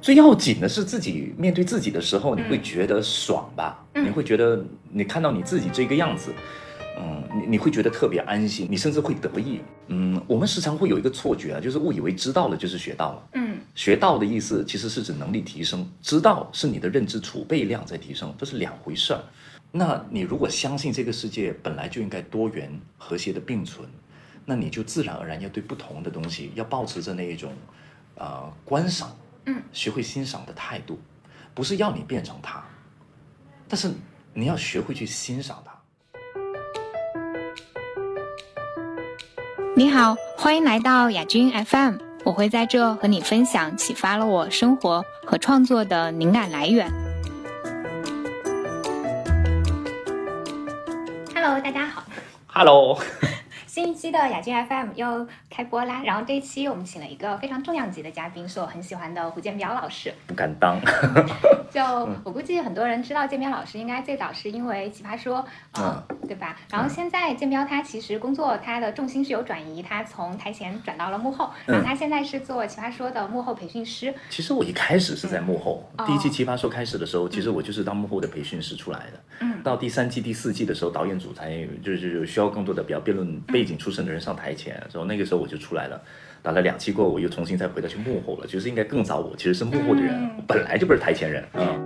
最要紧的是自己面对自己的时候，你会觉得爽吧？嗯你会觉得你看到你自己这个样子，嗯，你你会觉得特别安心，你甚至会得意。嗯，我们时常会有一个错觉啊，就是误以为知道了就是学到了。嗯学到的意思其实是指能力提升，知道是你的认知储备量在提升，这是两回事儿。那你如果相信这个世界本来就应该多元和谐的并存，那你就自然而然要对不同的东西要保持着那一种，呃，观赏，嗯，学会欣赏的态度，不是要你变成他，但是你要学会去欣赏他。你好，欢迎来到亚军 FM，我会在这和你分享启发了我生活和创作的灵感来源。Hello，大家好，Hello，新一期的亚军 FM 又开播啦。然后这一期我们请了一个非常重量级的嘉宾，是我很喜欢的胡建彪老师。不敢当。就我估计很多人知道建彪老师，应该最早是因为《奇葩说》，呃，对吧？然后现在建彪他其实工作他的重心是有转移，他从台前转到了幕后，然后他现在是做《奇葩说》的幕后培训师。其实我一开始是在幕后，嗯第一期《奇葩说》开始的时候，其实我就是当幕后的培训师出来的。嗯到第三季、第四季的时候，导演组才就是就是需要更多的比较辩论背景出身的人上台前，然后那个时候我就出来了。打了两期过后，我又重新再回到去幕后了，就是应该更早我其实是幕后的人，嗯我本来就不是台前人。嗯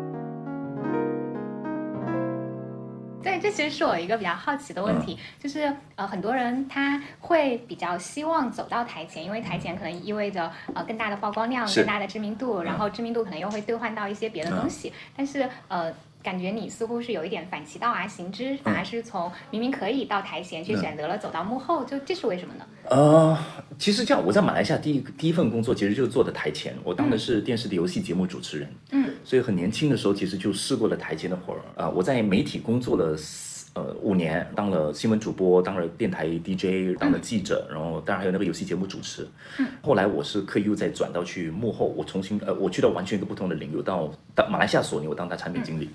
对，这其实是我一个比较好奇的问题，就是呃，很多人他会比较希望走到台前，因为台前可能意味着呃更大的曝光量、更大的知名度，然后知名度可能又会兑换到一些别的东西，但是呃。感觉你似乎是有一点反其道而行之，反而是从明明可以到台前，却选择了走到幕后，就这是为什么呢？呃，其实这样，我在马来西亚第一第一份工作其实就是做的台前，我当的是电视的游戏节目主持人。嗯，所以很年轻的时候其实就试过了台前的活儿啊、我在媒体工作了四呃五年，当了新闻主播，当了电台 DJ，当了记者，然后当然还有那个游戏节目主持。嗯，后来我是刻意又再转到去幕后，我重新呃我去到完全一个不同的领域，到到马来西亚索尼，我当他产品经理。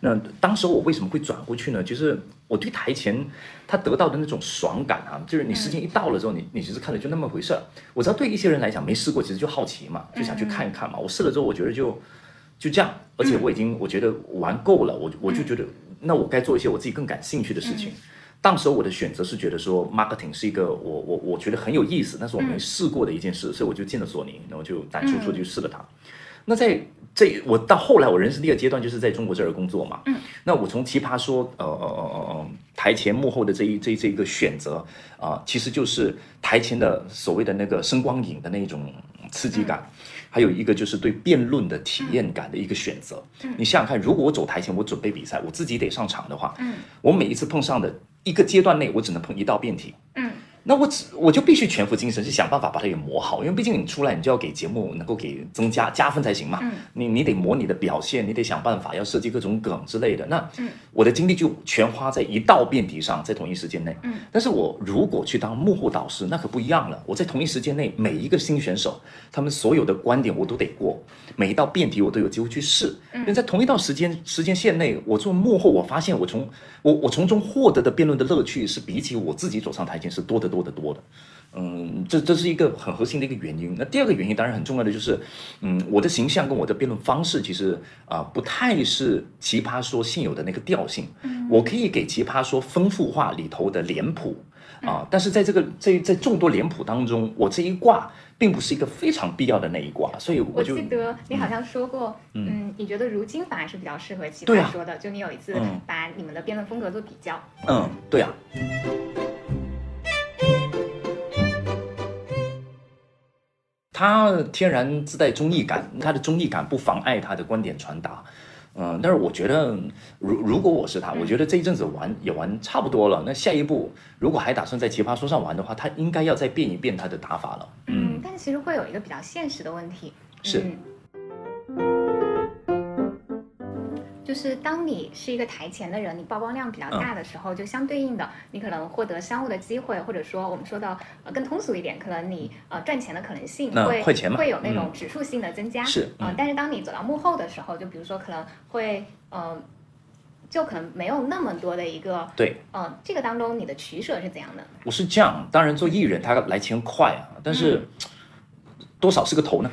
那当时我为什么会转过去呢？就是我对台前他得到的那种爽感啊，就是你时间一到了之后，你你其实看了就那么回事儿。我知道对一些人来讲没试过，其实就好奇嘛，就想去看一看嘛。我试了之后，我觉得就就这样，而且我已经我觉得玩够了，我我就觉得那我该做一些我自己更感兴趣的事情。当时我的选择是觉得说，marketing 是一个我我我觉得很有意思，但是我没试过的一件事，所以我就进了索尼，然后就胆粗粗地去试了它。那在这我到后来我人生第二阶段就是在中国这儿工作嘛，嗯，那我从奇葩说呃呃呃呃呃台前幕后的这一这一这一个选择啊、其实就是台前的所谓的那个声光影的那种刺激感。还有一个就是对辩论的体验感的一个选择。你想想看，如果我走台前，我准备比赛，我自己得上场的话，嗯，我每一次碰上的一个阶段内，我只能碰一道辩题，嗯，那我只我就必须全副精神去想办法把它给磨好，因为毕竟你出来，你就要给节目能够给增加加分才行嘛。嗯你你得磨你的表现，你得想办法要设计各种梗之类的。那嗯我的精力就全花在一道辩题上，在同一时间内。嗯，但是我如果去当幕后导师，那可不一样了。我在同一时间内，每一个新选手，他们所有的观点我都得过，每一道辩题我都有机会去试。因为在同一道时间时间线内，我做幕后，我发现我从我我从中获得的辩论的乐趣是比起我自己走上台前是多得多得多的。嗯，这这是一个很核心的一个原因。那第二个原因当然很重要的就是，嗯，我的形象跟我的辩论方式其实啊、不太是奇葩说现有的那个调性。我可以给奇葩说丰富化里头的脸谱啊、但是在这个在在众多脸谱当中，我这一卦并不是一个非常必要的那一卦，所以我我就记得你好像说过，嗯，你觉得如今反而是比较适合奇葩说的，就你有一次嗯把你们的辩论风格做比较，嗯，对啊。他天然自带综艺感，他的综艺感不妨碍他的观点传达。嗯，但是我觉得，如如果我是他，我觉得这一阵子玩也玩差不多了。那下一步，如果还打算在奇葩说上玩的话，他应该要再变一变他的打法了。嗯，但其实会有一个比较现实的问题，是嗯就是当你是一个台前的人，你曝光量比较大的时候，就相对应的，你可能获得商务的机会，或者说我们说的呃更通俗一点，可能你呃赚钱的可能性那会会有那种指数性的增加。是呃嗯但是当你走到幕后的时候，就比如说可能会呃。就可能没有那么多的一个，对，嗯、这个当中你的取舍是怎样的？我是这样，当然做艺人他来钱快啊，但是、多少是个头呢？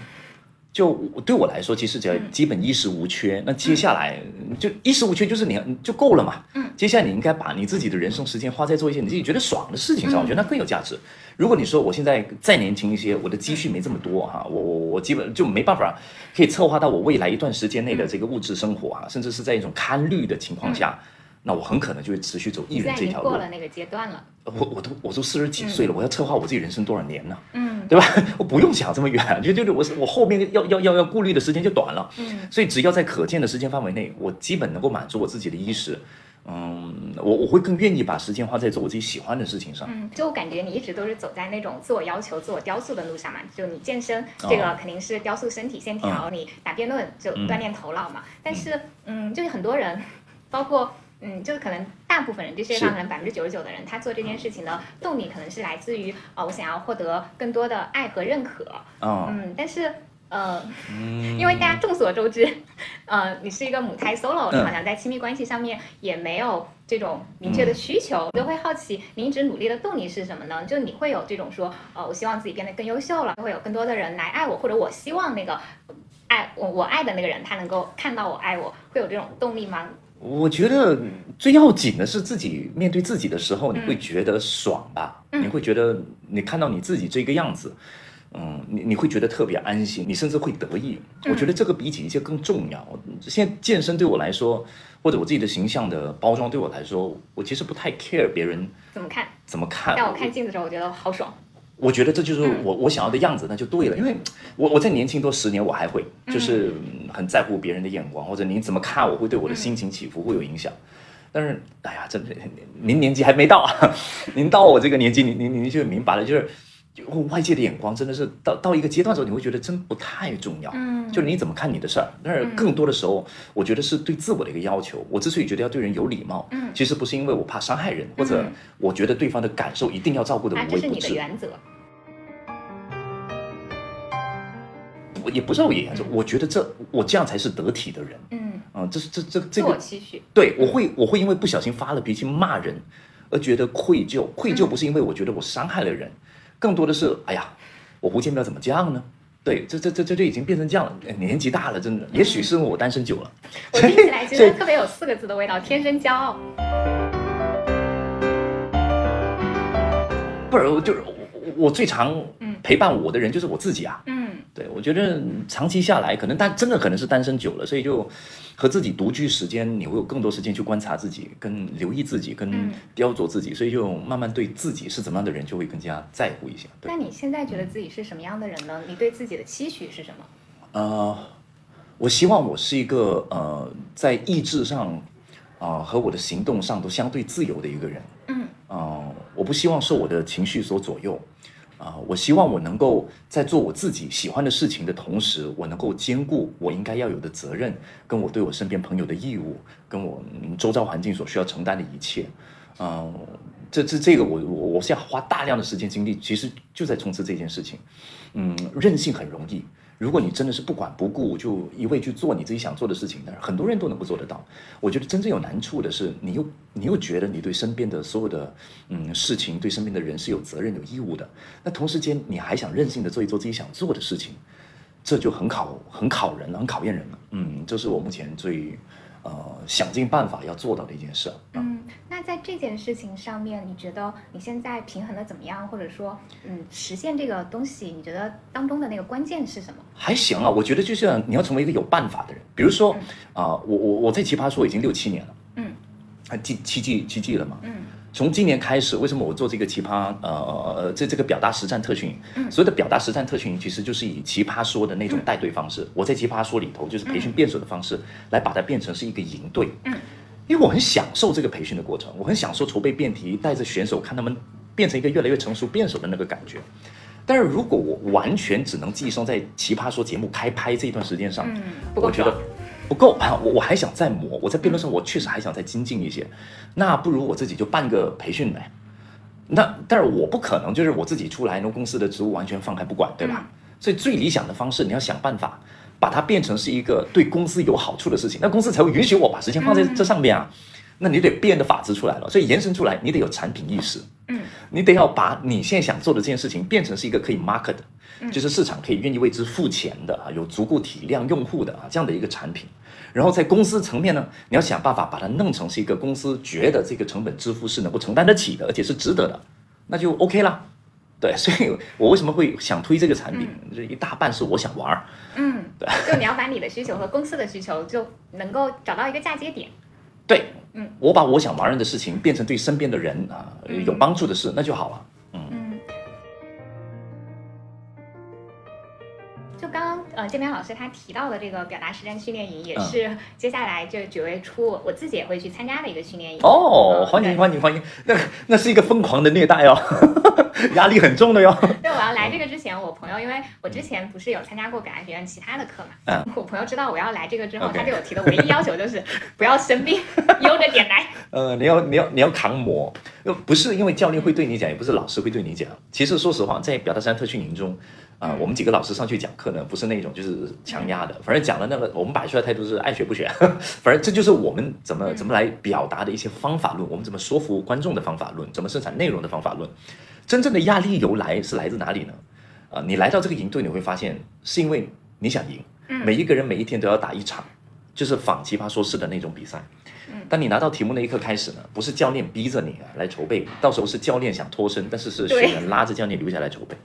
就对我来说，其实只要基本衣食无缺，那接下来就衣食无缺就是你就够了嘛。嗯，接下来你应该把你自己的人生时间花在做一些你自己觉得爽的事情上，我觉得那更有价值。如果你说我现在再年轻一些，我的积蓄没这么多哈，我我我基本就没办法可以策划到我未来一段时间内的这个物质生活啊，甚至是在一种堪虑的情况下。那我很可能就会持续走艺人这条路。过了那个阶段了。我我都我都四十几岁了，我要策划我自己人生多少年呢？嗯，对吧？我不用想这么远，就就我我后面要要要要顾虑的时间就短了。嗯，所以只要在可见的时间范围内，我基本能够满足我自己的衣食。嗯，我我会更愿意把时间花在做我自己喜欢的事情上。嗯，就我感觉你一直都是走在那种自我要求、自我雕塑的路上嘛。就你健身，这个肯定是雕塑身体线条；你打辩论就锻炼头脑嘛。但是，嗯，就是很多人，包括。嗯，就是可能大部分人，这世界上可能百分之九十九的人，他做这件事情的动力可能是来自于哦，我想要获得更多的爱和认可。嗯，但是呃，因为大家众所周知，呃，你是一个母胎 solo，你好像在亲密关系上面也没有这种明确的需求，我就会好奇，你一直努力的动力是什么呢？就你会有这种说，呃，我希望自己变得更优秀了，会有更多的人来爱我，或者我希望那个爱我我爱的那个人他能够看到我爱我，会有这种动力吗？我觉得最要紧的是自己面对自己的时候，你会觉得爽吧？你会觉得你看到你自己这个样子，嗯，你你会觉得特别安心，你甚至会得意。我觉得这个比起一切更重要。现在健身对我来说，或者我自己的形象的包装对我来说，我其实不太 care 别人怎么看，怎么看。但我看镜子的时候，我觉得好爽。我觉得这就是我我想要的样子，那就对了。因为我我再年轻多十年，我还会就是很在乎别人的眼光，或者你怎么看我会对我的心情起伏会有影响。但是，哎呀，真的，您年纪还没到，您到我这个年纪，您您您就明白了，就是外界的眼光真的是到到一个阶段之后，你会觉得真不太重要。嗯，就是你怎么看你的事儿。但是更多的时候，我觉得是对自我的一个要求。我之所以觉得要对人有礼貌，嗯，其实不是因为我怕伤害人，或者我觉得对方的感受一定要照顾的无微不至。这是你的原则。也不是我原则，我觉得这我这样才是得体的人。嗯，啊，这是这这这个期许。对，我会我会因为不小心发了脾气骂人，而觉得愧疚。愧疚不是因为我觉得我伤害了人，更多的是哎呀，我胡建彪怎么这样呢？对，这这这这就已经变成这样了。年纪大了，真的，也许是因为我单身久了。我听起来觉得特别有四个字的味道，天生骄傲。不是，就是我我最常陪伴我的人就是我自己啊。嗯。对，我觉得长期下来，可能单真的可能是单身久了，所以就和自己独居时间，你会有更多时间去观察自己，跟留意自己，跟雕琢自己，所以就慢慢对自己是怎么样的人就会更加在乎一些。那你现在觉得自己是什么样的人呢？你对自己的期许是什么？呃，我希望我是一个呃，在意志上啊和我的行动上都相对自由的一个人。嗯，啊，我不希望受我的情绪所左右。啊，我希望我能够在做我自己喜欢的事情的同时，我能够兼顾我应该要有的责任，跟我对我身边朋友的义务，跟我周遭环境所需要承担的一切。嗯，这这这个我我我现在花大量的时间精力，其实就在冲刺这件事情。嗯，任性很容易。如果你真的是不管不顾，就一味去做你自己想做的事情，但是很多人都能够做得到。我觉得真正有难处的是，你又你又觉得你对身边的所有的嗯事情，对身边的人是有责任有义务的。那同时间你还想任性的做一做自己想做的事情，这就很考很考人了，很考验人了。嗯，这是我目前最。呃，想尽办法要做到的一件事。嗯，那在这件事情上面，你觉得你现在平衡的怎么样？或者说，嗯，实现这个东西，你觉得当中的那个关键是什么？还行啊，我觉得就是你要成为一个有办法的人。比如说，啊，我我我在奇葩说已经六七年了，嗯，还七七季七季了嘛，嗯。从今年开始，为什么我做这个奇葩？呃，这这个表达实战特训营，所谓的表达实战特训营，其实就是以奇葩说的那种带队方式。我在奇葩说里头，就是培训辩手的方式，来把它变成是一个营队。嗯，因为我很享受这个培训的过程，我很享受筹备辩题，带着选手看他们变成一个越来越成熟辩手的那个感觉。但是如果我完全只能寄生在奇葩说节目开拍这一段时间上，我觉得。不够啊！我我还想再磨，我在辩论上我确实还想再精进一些，那不如我自己就办个培训呗。那但是我不可能就是我自己出来，那公司的职务完全放开不管，对吧？所以最理想的方式，你要想办法把它变成是一个对公司有好处的事情，那公司才会允许我把时间放在这上面啊。那你得变的法子出来了，所以延伸出来，你得有产品意识，嗯，你得要把你现在想做的这件事情变成是一个可以 market 的，就是市场可以愿意为之付钱的啊，有足够体量用户的啊这样的一个产品。然后在公司层面呢，你要想办法把它弄成是一个公司觉得这个成本支付是能够承担得起的，而且是值得的，那就 OK 啦。对，所以我为什么会想推这个产品？这一大半是我想玩儿。嗯，对，就你要把你的需求和公司的需求就能够找到一个嫁接点。对，嗯，我把我想玩的事情变成对身边的人啊有帮助的事，那就好了。嗯，呃，建明老师他提到的这个表达实战训练营，也是接下来这九月初我自己也会去参加的一个训练营。哦，嗯欢迎欢迎欢迎！那那是一个疯狂的虐待哦，压力很重的哟。对，我要来这个之前，我朋友因为我之前不是有参加过表达学院其他的课嘛，嗯我朋友知道我要来这个之后他对我提的唯一要求就是不要生病，悠着点来。呃，你要你要你要扛磨，呃，不是因为教练会对你讲，也不是老师会对你讲。其实说实话，在表达山特训营中，啊、我们几个老师上去讲课呢，不是那种就是强压的，反正讲的那个，我们摆出来的态度是爱学不学，反正这就是我们怎么怎么来表达的一些方法论，我们怎么说服观众的方法论，怎么生产内容的方法论。真正的压力由来是来自哪里呢？啊、你来到这个营队，你会发现是因为你想赢，每一个人每一天都要打一场，就是仿奇葩说式的那种比赛。当你拿到题目那一刻开始呢，不是教练逼着你啊来筹备，到时候是教练想脱身，但是是学对员拉着教练留下来筹备，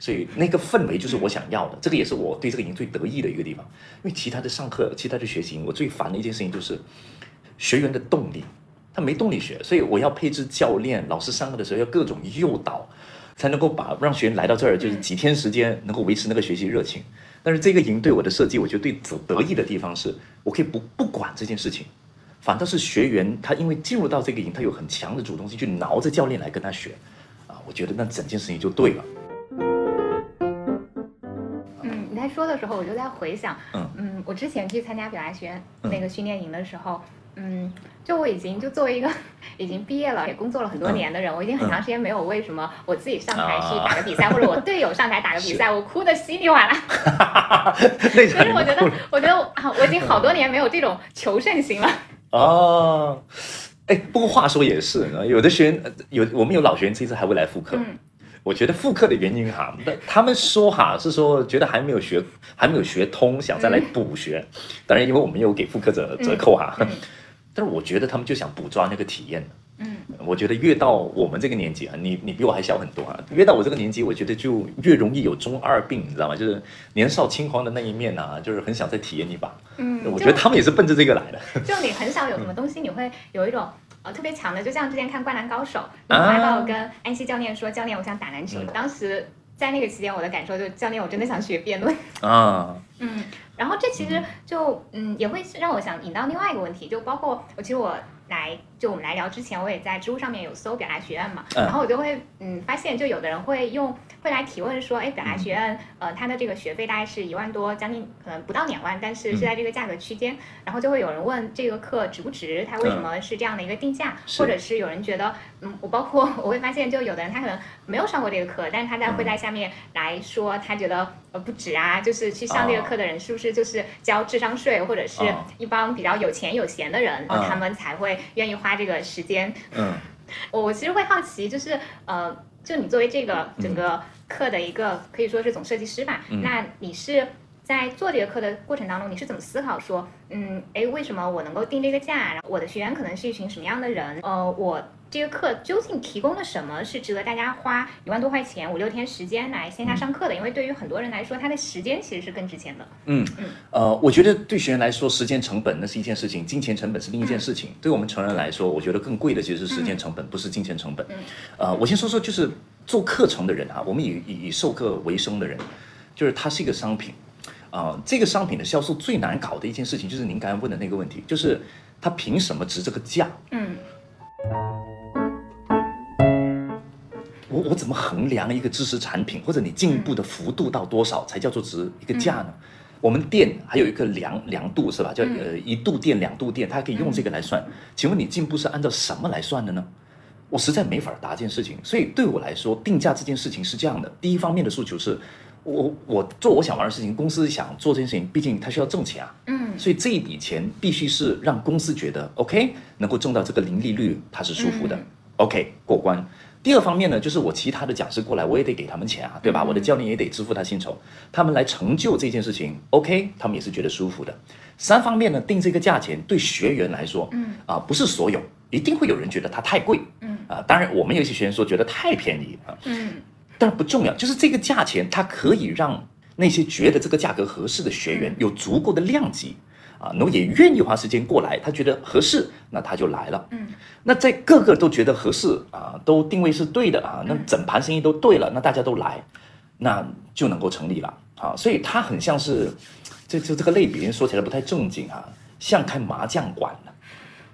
所以那个氛围就是我想要的，这个也是我对这个营最得意的一个地方。因为其他的上课、其他的学习，我最烦的一件事情就是学员的动力，他没动力学，所以我要配置教练、老师上课的时候要各种诱导，才能够把让学员来到这儿，就是几天时间能够维持那个学习热情。但是这个营对我的设计，我觉得最得意的地方是，我可以不不管这件事情，反倒是学员他因为进入到这个营，他有很强的主动性去挠着教练来跟他学，啊，我觉得那整件事情就对了。说的时候，我就在回想，嗯我之前去参加表达学院那个训练营的时候。嗯，就我已经就作为一个已经毕业了也工作了很多年的人，我已经很长时间没有为什么我自己上台去打个比赛，或者我队友上台打个比 赛，我哭的稀里哗啦。那所以我觉得，我觉得啊，我已经好多年没有这种求胜心了。哦，哎，不过话说也是，有的学员呃有我们有老学员这次还会来复课。嗯我觉得复课的原因哈，那他们说哈是说觉得还没有学，还没有学通，想再来补学。当然，因为我们有给复课者折扣哈，嗯但是我觉得他们就想捕抓那个体验。嗯，我觉得越到我们这个年纪啊，你你比我还小很多啊，越到我这个年纪，我觉得就越容易有中二病，你知道吗？就是年少轻狂的那一面啊、就是很想再体验一把。嗯，我觉得他们也是奔着这个来的。就你很少有什么东西，你会有一种呃特别强的，就像之前看《灌篮高手》，你发到跟安西教练说：“教练，我想打篮球。”当时在那个期间，我的感受就是：教练，我真的想学辩论。啊，嗯，然后这其实就嗯也会让我想引到另外一个问题，就包括我其实我来就我们来聊之前，我也在知乎上面有搜表达学院嘛，嗯。然后我就会嗯发现，就有的人会用会来提问说，哎，表达学院呃它的这个学费大概是一万多，将近可能不到两万，但是是在这个价格区间，然后就会有人问这个课值不值，它为什么是这样的一个定价，或者是有人觉得嗯我包括我会发现，就有的人他可能没有上过这个课，但是他在会在下面来说他觉得呃不值啊，就是去上这个课的人是不是就是交智商税，或者是哦。一帮比较有钱有闲的人，他们才会愿意花这个时间。嗯 我我其实会好奇，就是呃，就你作为这个整个课的一个可以说是总设计师吧，嗯那你是在做这个课的过程当中，你是怎么思考说，嗯，哎，为什么我能够定这个价？然后我的学员可能是一群什么样的人？呃，我这个课究竟提供了什么是值得大家花一万多块钱五六天时间来线下上课的？因为对于很多人来说，他的时间其实是更值钱的。嗯，呃，我觉得对学员来说，时间成本那是一件事情，金钱成本是另一件事情。对我们成人来说，我觉得更贵的其实是时间成本，不是金钱成本。嗯呃，我先说说，就是做课程的人啊，我们以以以授课为生的人，就是它是一个商品。啊、这个商品的销售最难搞的一件事情，就是您刚才问的那个问题，就是它凭什么值这个价？嗯我我怎么衡量一个知识产品，或者你进步的幅度到多少才叫做值一个价呢？我们电还有一个量量度是吧？叫呃一度电、两度电，它可以用这个来算。请问你进步是按照什么来算的呢？我实在没法答这件事情，所以对我来说，定价这件事情是这样的：第一方面的诉求是，我我做我想玩的事情，公司想做这件事情，毕竟它需要挣钱啊。嗯，所以这一笔钱必须是让公司觉得 OK，能够挣到这个零利率，它是舒服的。嗯 OK 过关。第二方面呢，就是我其他的讲师过来，我也得给他们钱啊，对吧？我的教练也得支付他薪酬，他们来成就这件事情，OK，他们也是觉得舒服的。三方面呢，定这个价钱对学员来说，嗯。啊，不是所有，一定会有人觉得它太贵，嗯。啊，当然我们有一些学员说觉得太便宜啊，嗯。但是不重要，就是这个价钱，它可以让那些觉得这个价格合适的学员有足够的量级啊，然后也愿意花时间过来，他觉得合适，那他就来了。嗯，那在个个都觉得合适啊，都定位是对的啊，那整盘生意都对了，那大家都来，那就能够成立了啊。所以它很像是，这这这个类别说起来不太正经啊，像开麻将馆的。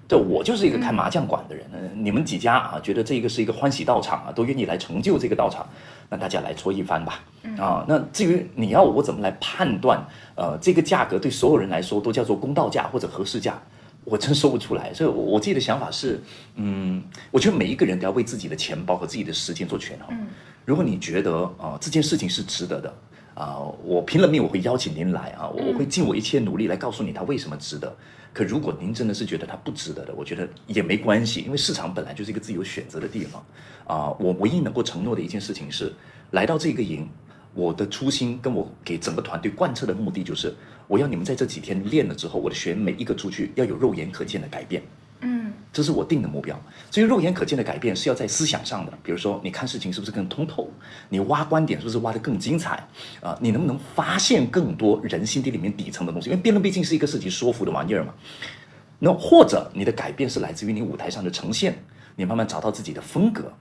对，我就是一个开麻将馆的人。嗯你们几家啊，觉得这个是一个欢喜道场啊，都愿意来成就这个道场，那大家来搓一番吧。啊，那至于你要我怎么来判断，呃，这个价格对所有人来说都叫做公道价或者合适价，我真说不出来。所以我，我自己的想法是，嗯，我觉得每一个人都要为自己的钱包和自己的时间做权衡。嗯如果你觉得啊、这件事情是值得的啊、我拼了命我会邀请您来啊，我我会尽我一切努力来告诉你它为什么值得。可如果您真的是觉得它不值得的，我觉得也没关系，因为市场本来就是一个自由选择的地方啊、我唯一能够承诺的一件事情是，来到这个营，我的初心跟我给整个团队贯彻的目的就是，我要你们在这几天练了之后，我的学员每一个出去要有肉眼可见的改变。嗯这是我定的目标。至于肉眼可见的改变，是要在思想上的，比如说你看事情是不是更通透，你挖观点是不是挖得更精彩啊、你能不能发现更多人心底里面底层的东西？因为辩论毕竟是一个涉及说服的玩意儿嘛。那或者你的改变是来自于你舞台上的呈现，你慢慢找到自己的风格，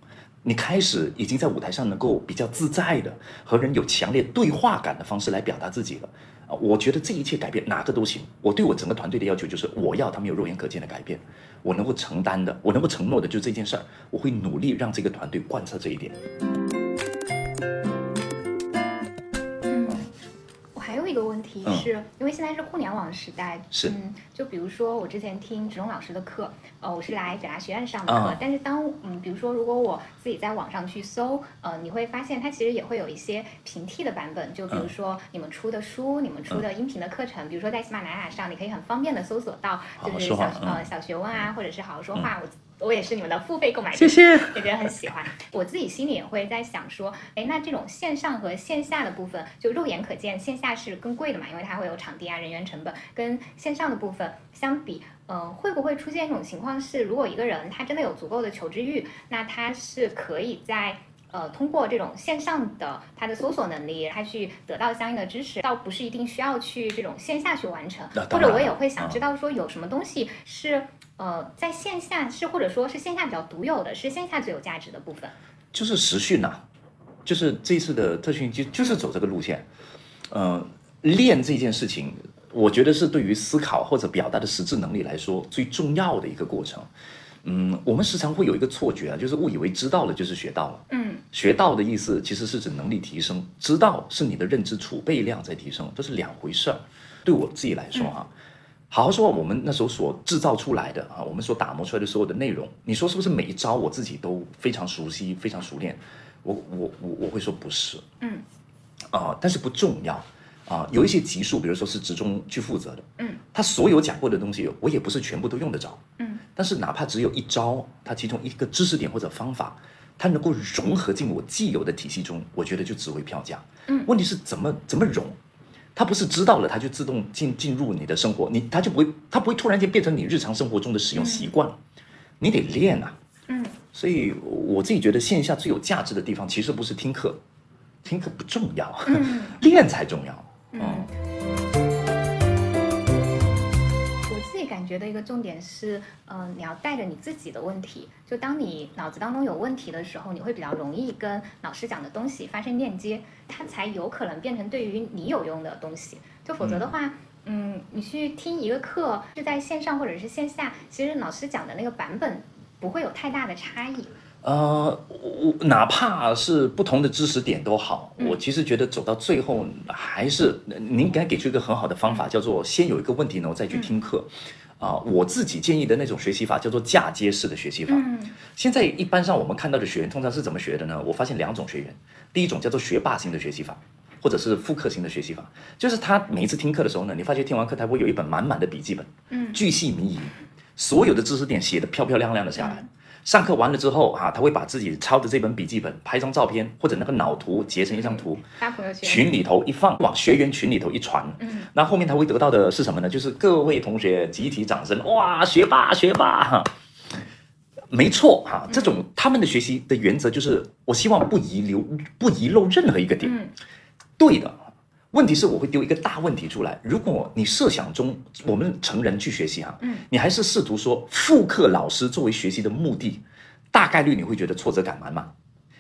你开始已经在舞台上能够比较自在的和人有强烈对话感的方式来表达自己了。我觉得这一切改变哪个都行。我对我整个团队的要求就是，我要他们有肉眼可见的改变，我能够承担的，我能够承诺的就是这件事儿，我会努力让这个团队贯彻这一点。一个问题嗯。是，因为现在是互联网时代，是。嗯，就比如说我之前听植中老师的课，呃，我是来北大学院上的课，啊。但是当嗯，比如说如果我自己在网上去搜，呃，你会发现它其实也会有一些平替的版本，就比如嗯。说你们出的书、你们出的音频的课程，比如说在喜马拉雅上，你可以很方便的搜索到，就是小呃小学问啊，或者是好好说话，我。我也是你们的付费购买者，谢谢。也觉得很喜欢。我自己心里也会在想说，哎，那这种线上和线下的部分，就肉眼可见，线下是更贵的嘛，因为它会有场地啊、人员成本，跟线上的部分相比，嗯、会不会出现一种情况是，如果一个人他真的有足够的求知欲，那他是可以在呃，通过这种线上的他的搜索能力，他去得到相应的知识，倒不是一定需要去这种线下去完成。或者我也会想嗯知道说有什么东西是呃在线下是或者说是线下比较独有的，是线下最有价值的部分。就是实训呐、就是这次的特训就就是走这个路线。呃，练这件事情，我觉得是对于思考或者表达的实质能力来说最重要的一个过程。嗯，我们时常会有一个错觉啊，就是误以为知道了就是学到了。嗯学到的意思其实是指能力提升，知道是你的认知储备量在提升，这是两回事儿。对我自己来说啊，好好说我们那时候所制造出来的啊，我们所打磨出来的所有的内容，你说是不是每一招我自己都非常熟悉、非常熟练？我我我我会说不是嗯啊，但是不重要啊。有一些级数，比如说是职中去负责的，嗯他所有讲过的东西，我也不是全部都用得着。嗯但是哪怕只有一招，它其中一个知识点或者方法，它能够融合进我既有的体系中，我觉得就值回票价。嗯问题是怎么怎么融？它不是知道了，它就自动进进入你的生活，你它就不会，它不会突然间变成你日常生活中的使用习惯，你得练啊。嗯所以我自己觉得线下最有价值的地方，其实不是听课，听课不重要，嗯 练才重要。嗯。我自己感觉的一个重点是，嗯、你要带着你自己的问题，就当你脑子当中有问题的时候，你会比较容易跟老师讲的东西发生链接，它才有可能变成对于你有用的东西。就否则的话，嗯，你去听一个课是在线上或者是线下，其实老师讲的那个版本不会有太大的差异。呃，我哪怕是不同的知识点都好，嗯我其实觉得走到最后还是您刚才给出一个很好的方法，叫做先有一个问题，呢，我再去听课。啊、我自己建议的那种学习法叫做嫁接式的学习法。嗯现在一般上我们看到的学员通常是怎么学的呢？我发现两种学员，第一种叫做学霸型的学习法，或者是复刻型的学习法，就是他每一次听课的时候呢，你发觉听完课他会有一本满满的笔记本，嗯，巨细靡遗，所有的知识点写的漂漂亮亮的下来。上课完了之后，哈，他会把自己抄的这本笔记本拍张照片，或者那个脑图截成一张图，发朋友圈，群里头一放，往学员群里头一传，嗯，那后面他会得到的是什么呢？就是各位同学集体掌声，哇，学霸，学霸，哈，没错，哈，这种他们的学习的原则就是，我希望不遗留，不遗漏任何一个点，嗯，对的。问题是我会丢一个大问题出来。如果你设想中我们成人去学习哈，嗯，你还是试图说复刻老师作为学习的目的，大概率你会觉得挫折感满满，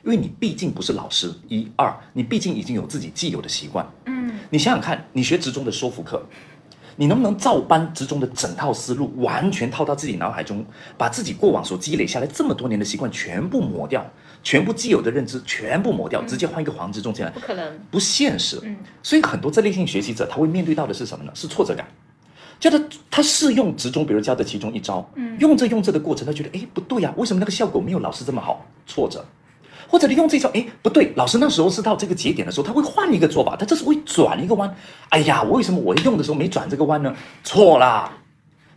因为你毕竟不是老师。一二，你毕竟已经有自己既有的习惯，嗯，你想想看，你学职中的说服课，你能不能照搬职中的整套思路，完全套到自己脑海中，把自己过往所积累下来这么多年的习惯全部抹掉？全部既有的认知全部抹掉，直接换一个黄执中进来，不可能，不现实。嗯，所以很多这类型学习者他会面对到的是什么呢？是挫折感，就他他试用职中，比如教的其中一招，嗯，用着用着的过程，他觉得哎不对呀，为什么那个效果没有老师这么好？挫折，或者你用这招，哎不对，老师那时候是到这个节点的时候，他会换一个做法，他这是会转一个弯。哎呀，我为什么我用的时候没转这个弯呢？错啦，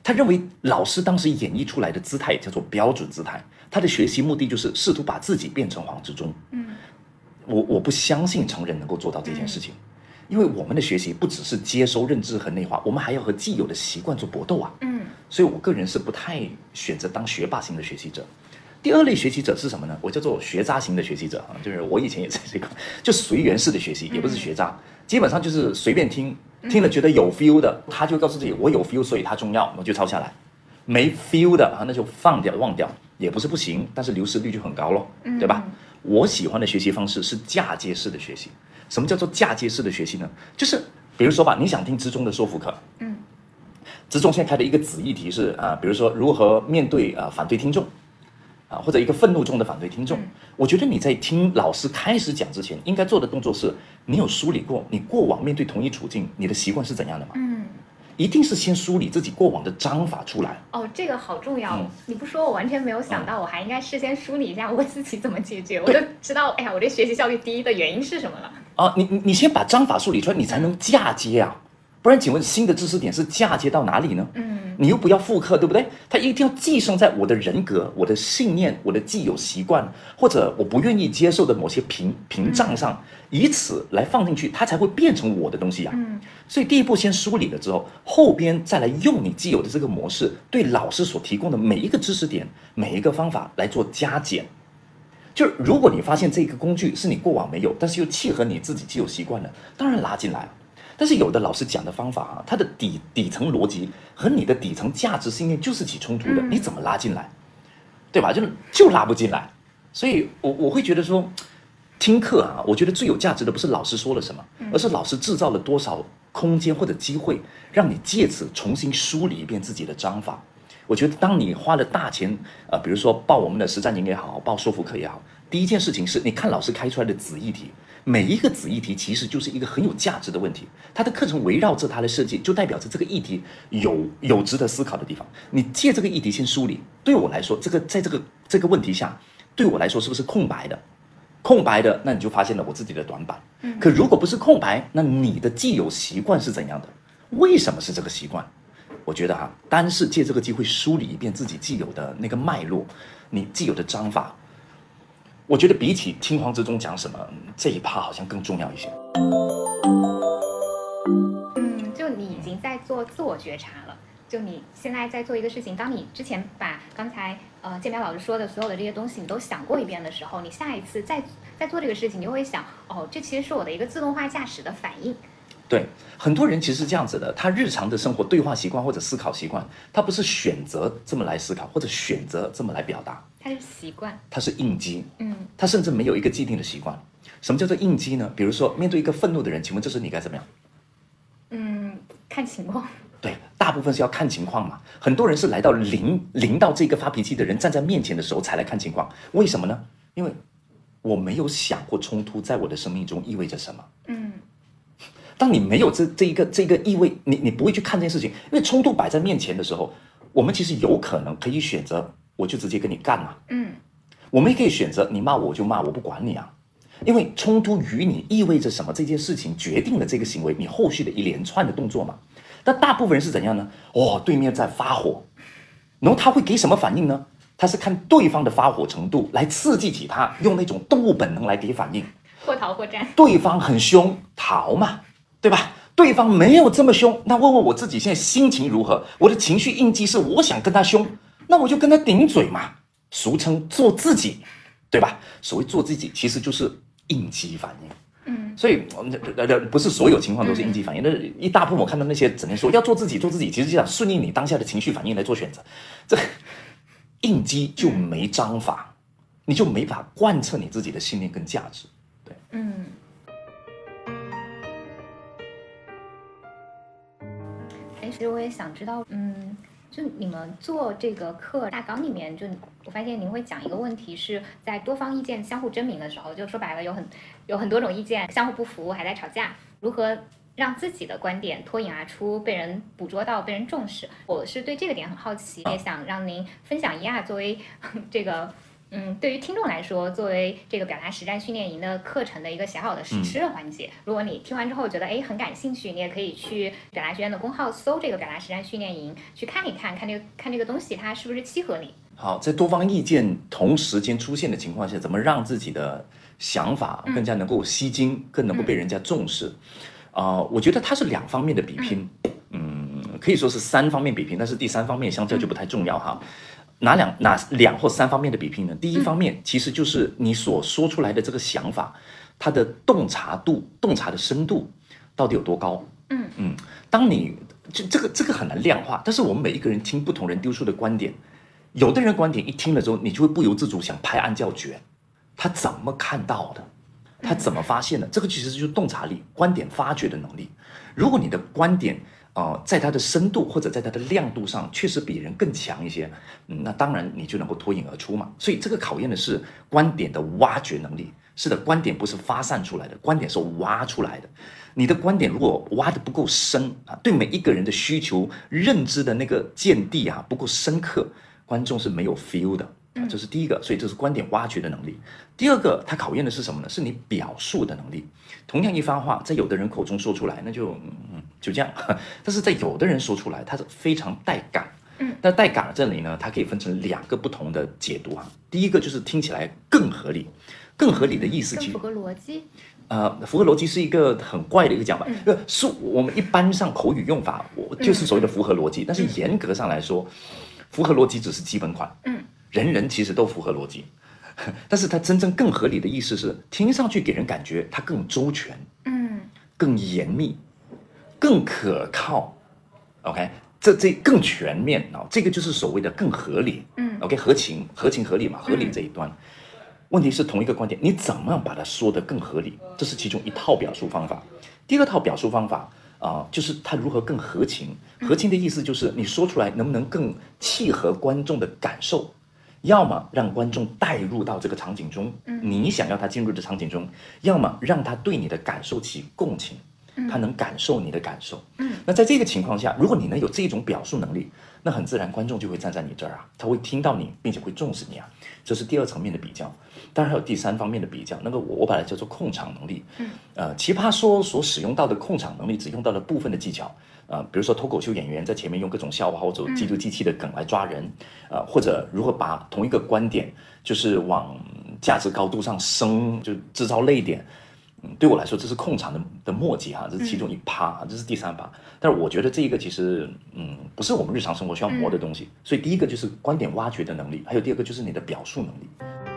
他认为老师当时演绎出来的姿态叫做标准姿态。他的学习目的就是试图把自己变成黄志忠。嗯，我我不相信成人能够做到这件事情，因为我们的学习不只是接收认知和内化，我们还要和既有的习惯做搏斗啊。嗯，所以我个人是不太选择当学霸型的学习者。第二类学习者是什么呢？我叫做学渣型的学习者啊，就是我以前也是这个，就随缘式的学习，也不是学渣，基本上就是随便听，听了觉得有 feel 的，他就告诉自己我有 feel，所以它重要，我就抄下来。没 feel 的啊，那就放掉忘掉，也不是不行，但是流失率就很高咯，对吧？我喜欢的学习方式是嫁接式的学习。什么叫做嫁接式的学习呢？就是比如说吧，你想听职中的说服课，嗯，职中现在开的一个子议题是啊，比如说如何面对啊反对听众，啊或者一个愤怒中的反对听众，我觉得你在听老师开始讲之前，应该做的动作是，你有梳理过你过往面对同一处境，你的习惯是怎样的吗？嗯。一定是先梳理自己过往的章法出来哦，这个好重要。你不说，我完全没有想到，我还应该事先梳理一下我自己怎么解决，我就知道，哎呀，我这学习效率低的原因是什么了。啊，你你你先把章法梳理出来，你才能嫁接啊。不然，请问新的知识点是嫁接到哪里呢？嗯。你又不要复刻，对不对？它一定要寄生在我的人格、我的信念、我的既有习惯，或者我不愿意接受的某些屏屏障上，以此来放进去，它才会变成我的东西呀。嗯，所以第一步先梳理了之后，后边再来用你既有的这个模式，对老师所提供的每一个知识点、每一个方法来做加减。就是如果你发现这个工具是你过往没有，但是又契合你自己既有习惯的，当然拉进来。但是有的老师讲的方法啊，它的底底层逻辑和你的底层价值信念就是起冲突的，你怎么拉进来，对吧？就就拉不进来，所以我我会觉得说，听课啊，我觉得最有价值的不是老师说了什么，而是老师制造了多少空间或者机会，让你借此重新梳理一遍自己的章法。我觉得当你花了大钱啊，比如说报我们的实战营也好，报说服课也好，第一件事情是你看老师开出来的子议题。每一个子议题其实就是一个很有价值的问题，它的课程围绕着它的设计，就代表着这个议题有有值得思考的地方。你借这个议题先梳理，对我来说，这个在这个这个问题下，对我来说是不是空白的？空白的，那你就发现了我自己的短板。可如果不是空白，那你的既有习惯是怎样的？为什么是这个习惯？我觉得哈，单是借这个机会梳理一遍自己既有的那个脉络，你既有的章法。我觉得比起听黄之中讲什么这一趴好像更重要一些。嗯，就你已经在做自我觉察了。就你现在在做一个事情，当你之前把刚才呃建彪老师说的所有的这些东西你都想过一遍的时候，你下一次再再做这个事情，你就会想，哦，这其实是我的一个自动化驾驶的反应。对，很多人其实是这样子的，他日常的生活对话习惯或者思考习惯，他不是选择这么来思考，或者选择这么来表达。他是习惯，他是应激，嗯，他甚至没有一个既定的习惯。什么叫做应激呢？比如说，面对一个愤怒的人，请问这时你该怎么样？嗯，看情况。对，大部分是要看情况嘛。很多人是来到临临到这个发脾气的人站在面前的时候才来看情况，为什么呢？因为我没有想过冲突在我的生命中意味着什么。嗯，当你没有这这一个这个意味，你你不会去看这件事情，因为冲突摆在面前的时候，我们其实有可能可以选择。我就直接跟你干嘛？嗯，我们也可以选择你骂我就骂我不管你啊。因为冲突与你意味着什么？这件事情决定了这个行为，你后续的一连串的动作嘛。但大部分人是怎样呢？哦，对面在发火，然后他会给什么反应呢？他是看对方的发火程度来刺激起他，用那种动物本能来给反应。或逃或战。对方很凶，逃嘛，对吧？对方没有这么凶，那问问我自己现在心情如何？我的情绪应激是我想跟他凶，那我就跟他顶嘴嘛，俗称做自己，对吧？所谓做自己，其实就是应激反应。嗯，所以呃呃不是所有情况都是应激反应，那一大部分我看到那些只能说要做自己做自己，其实就想顺应你当下的情绪反应来做选择，这应激就没章法，你就没法贯彻你自己的信念跟价值。对，嗯。哎其实我也想知道，嗯，就你们做这个课大纲里面，就我发现您会讲一个问题，是在多方意见相互争鸣的时候，就说白了有很有很多种意见相互不服，还在吵架，如何让自己的观点脱颖而出，被人捕捉到，被人重视？我是对这个点很好奇，也想让您分享一下，作为 这个。嗯，对于听众来说，作为这个表达实战训练营的课程的一个小小的实施的环节，如果你听完之后觉得哎很感兴趣，你也可以去表达学院的公号搜这个表达实战训练营去看一看，看这个看这个东西它是不是契合你。好，在多方意见同时间出现的情况下，怎么让自己的想法更加能够吸睛，更能够被人家重视？啊，我觉得它是两方面的比拼，嗯，可以说是三方面比拼，但是第三方面相较就不太重要哈。哪两哪两或三方面的比拼呢？第一方面其实就是你所说出来的这个想法，它的洞察度、洞察的深度到底有多高？嗯嗯，当你就这个这个很难量化，但是我们每一个人听不同人丢出的观点，有的人观点一听了之后，你就会不由自主想拍案叫绝，他怎么看到的？他怎么发现的？这个其实就是洞察力、观点发掘的能力。如果你的观点，哦，在它的深度或者在它的亮度上，确实比人更强一些。嗯，那当然你就能够脱颖而出嘛。所以这个考验的是观点的挖掘能力。是的，观点不是发散出来的，观点是挖出来的。你的观点如果挖的不够深啊，对每一个人的需求认知的那个见地啊不够深刻，观众是没有 feel 的。这是第一个，所以这是观点挖掘的能力。第二个，它考验的是什么呢？是你表述的能力。同样一番话，在有的人口中说出来，那就嗯就这样；但是在有的人说出来，它是非常带感。嗯，那带感这里呢，它可以分成两个不同的解读啊。第一个就是听起来更合理，更合理的意思，就符合逻辑。呃，符合逻辑是一个很怪的一个讲法。呃，是我们一般上口语用法，我就是所谓的符合逻辑。但是严格上来说，符合逻辑只是基本款。嗯。人人其实都符合逻辑，但是它真正更合理的意思是，听上去给人感觉它更周全，嗯，更严密，更可靠，OK，这这更全面啊，这个就是所谓的更合理，嗯，OK，合情合情合理嘛，合理这一端，问题是同一个观点，你怎么样把它说得更合理？这是其中一套表述方法。第二套表述方法啊，就是它如何更合情。合情的意思就是你说出来能不能更契合观众的感受。要么让观众带入到这个场景中，你想要他进入的场景中；要么让他对你的感受起共情，他能感受你的感受。那在这个情况下，如果你能有这种表述能力，那很自然观众就会站在你这儿啊，他会听到你，并且会重视你啊。这是第二层面的比较。当然还有第三方面的比较，那个我我把它叫做控场能力。嗯呃，奇葩说所使用到的控场能力，只用到了部分的技巧。啊，比如说脱口秀演员在前面用各种笑话或者极度机器的梗来抓人，呃，或者如何把同一个观点就是往价值高度上升，就制造泪点。嗯，对我来说这是控场的的墨迹哈，这是其中一趴，这是第三趴。但是我觉得这一个其实嗯不是我们日常生活需要磨的东西。所以第一个就是观点挖掘的能力，还有第二个就是你的表述能力。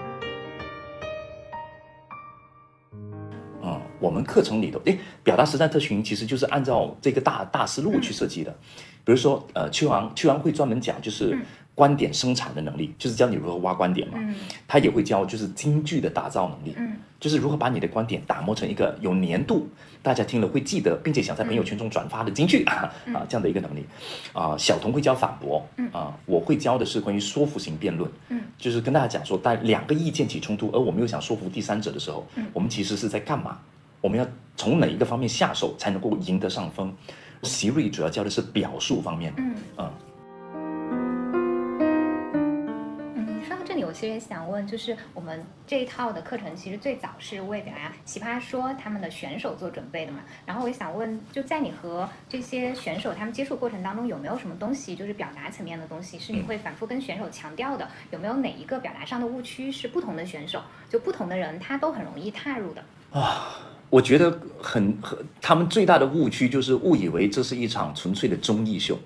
我们课程里头，诶，表达实战特训其实就是按照这个大大思路去设计的。比如说，呃，邱昂邱昂会专门讲就是观点生产的能力，就是教你如何挖观点嘛。他也会教就是京剧的打造能力，就是如何把你的观点打磨成一个有粘度，大家听了会记得，并且想在朋友圈中转发的京剧啊啊这样的一个能力。啊，小童会教反驳，啊，我会教的是关于说服型辩论，就是跟大家讲说，当两个意见起冲突，而我们又想说服第三者的时候，我们其实是在干嘛？我们要从哪一个方面下手才能够赢得上风？Siri 主要教的是表述方面。嗯嗯。嗯，说到这里，我其实也想问，就是我们这一套的课程，其实最早是为表达奇葩说他们的选手做准备的嘛。然后我也想问，就在你和这些选手他们接触过程当中，有没有什么东西，就是表达层面的东西，是你会反复跟选手强调的？有没有哪一个表达上的误区是不同的选手，就不同的人他都很容易踏入的？啊，我觉得很很，他们最大的误区就是误以为这是一场纯粹的综艺秀。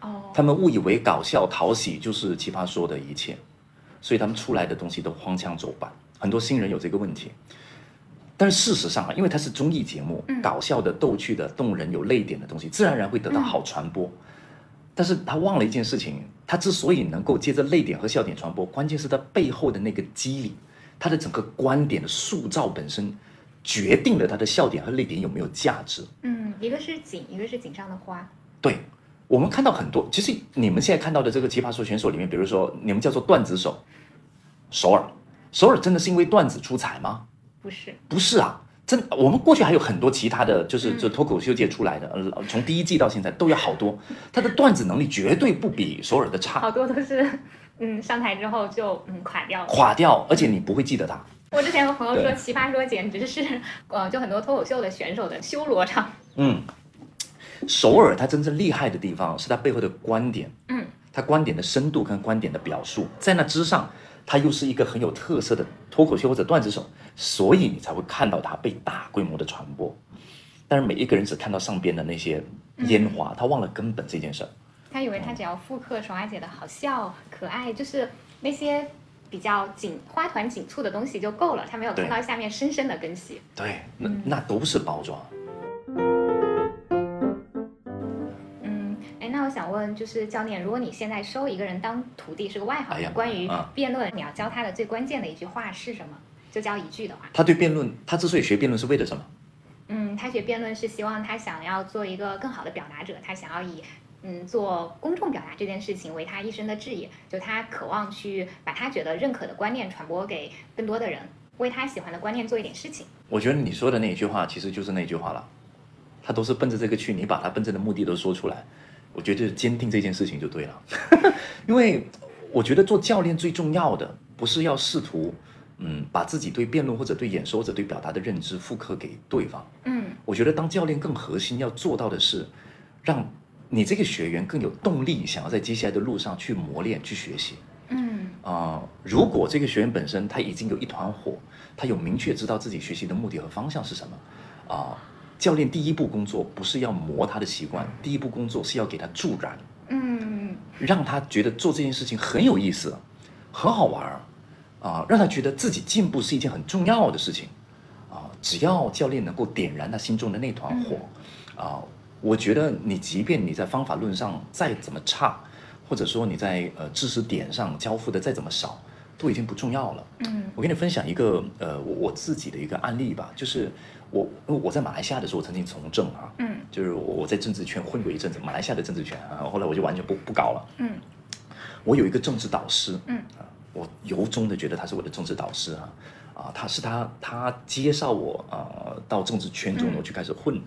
哦，他们误以为搞笑讨喜就是奇葩说的一切，所以他们出来的东西都荒腔走板。很多新人有这个问题，但是事实上啊，因为它是综艺节目，搞笑的、逗趣的、动人、有泪点的东西，自然而然会得到好传播。但是他忘了一件事情，他之所以能够借着泪点和笑点传播，关键是他背后的那个机理，他的整个观点的塑造本身，决定了他的笑点和泪点有没有价值。嗯，一个是锦，一个是锦上的花。对。我们看到很多，其实你们现在看到的这个奇葩说选手里面，比如说你们叫做段子手，首尔，首尔真的是因为段子出彩吗？不是，不是啊，真我们过去还有很多其他的就是这脱口秀界出来的，呃，从第一季到现在都有好多，他的段子能力绝对不比首尔的差，好多都是嗯上台之后就嗯垮掉了，垮掉，而且你不会记得他。我之前和朋友说，奇葩说简直是 呃，就很多脱口秀的选手的修罗场。嗯。首尔它真正厉害的地方是它背后的观点，嗯，它观点的深度跟观点的表述，在那之上，它又是一个很有特色的脱口秀或者段子手，所以你才会看到它被大规模的传播。但是每一个人只看到上边的那些烟花，他忘了根本这件事儿。他以为他只要复刻爽儿姐的好笑、可爱，就是那些比较紧花团锦簇的东西就够了，他没有看到下面深深的根系。对，那那都是包装。想问，就是教练，如果你现在收一个人当徒弟，是个外行，关于辩论，你要教他的最关键的一句话是什么？就教一句的话。他对辩论，他之所以学辩论是为了什么？嗯，他学辩论是希望他想要做一个更好的表达者，他想要以嗯做公众表达这件事情为他一生的志业，就他渴望去把他觉得认可的观念传播给更多的人，为他喜欢的观念做一点事情。我觉得你说的那一句话其实就是那句话了，他都是奔着这个去，你把他奔着的目的都说出来。我觉得坚定这件事情就对了，因为我觉得做教练最重要的不是要试图，嗯，把自己对辩论或者对演说或者对表达的认知复刻给对方。嗯，我觉得当教练更核心要做到的是，让你这个学员更有动力，想要在接下来的路上去磨练、去学习。嗯啊，如果这个学员本身他已经有一团火，他有明确知道自己学习的目的和方向是什么，啊。教练第一步工作不是要磨他的习惯，第一步工作是要给他助燃，嗯，让他觉得做这件事情很有意思，很好玩儿，啊，让他觉得自己进步是一件很重要的事情，啊，只要教练能够点燃他心中的那团火，啊，我觉得你即便你在方法论上再怎么差，或者说你在呃知识点上交付的再怎么少，都已经不重要了。嗯，我跟你分享一个呃我我自己的一个案例吧，就是。我我在马来西亚的时候，我曾经从政啊，嗯，就是我我在政治圈混过一阵子，马来西亚的政治圈啊，后来我就完全不不搞了，嗯，我有一个政治导师，嗯，啊，我由衷的觉得他是我的政治导师啊，啊，他是他他介绍我啊到政治圈中我就开始混了，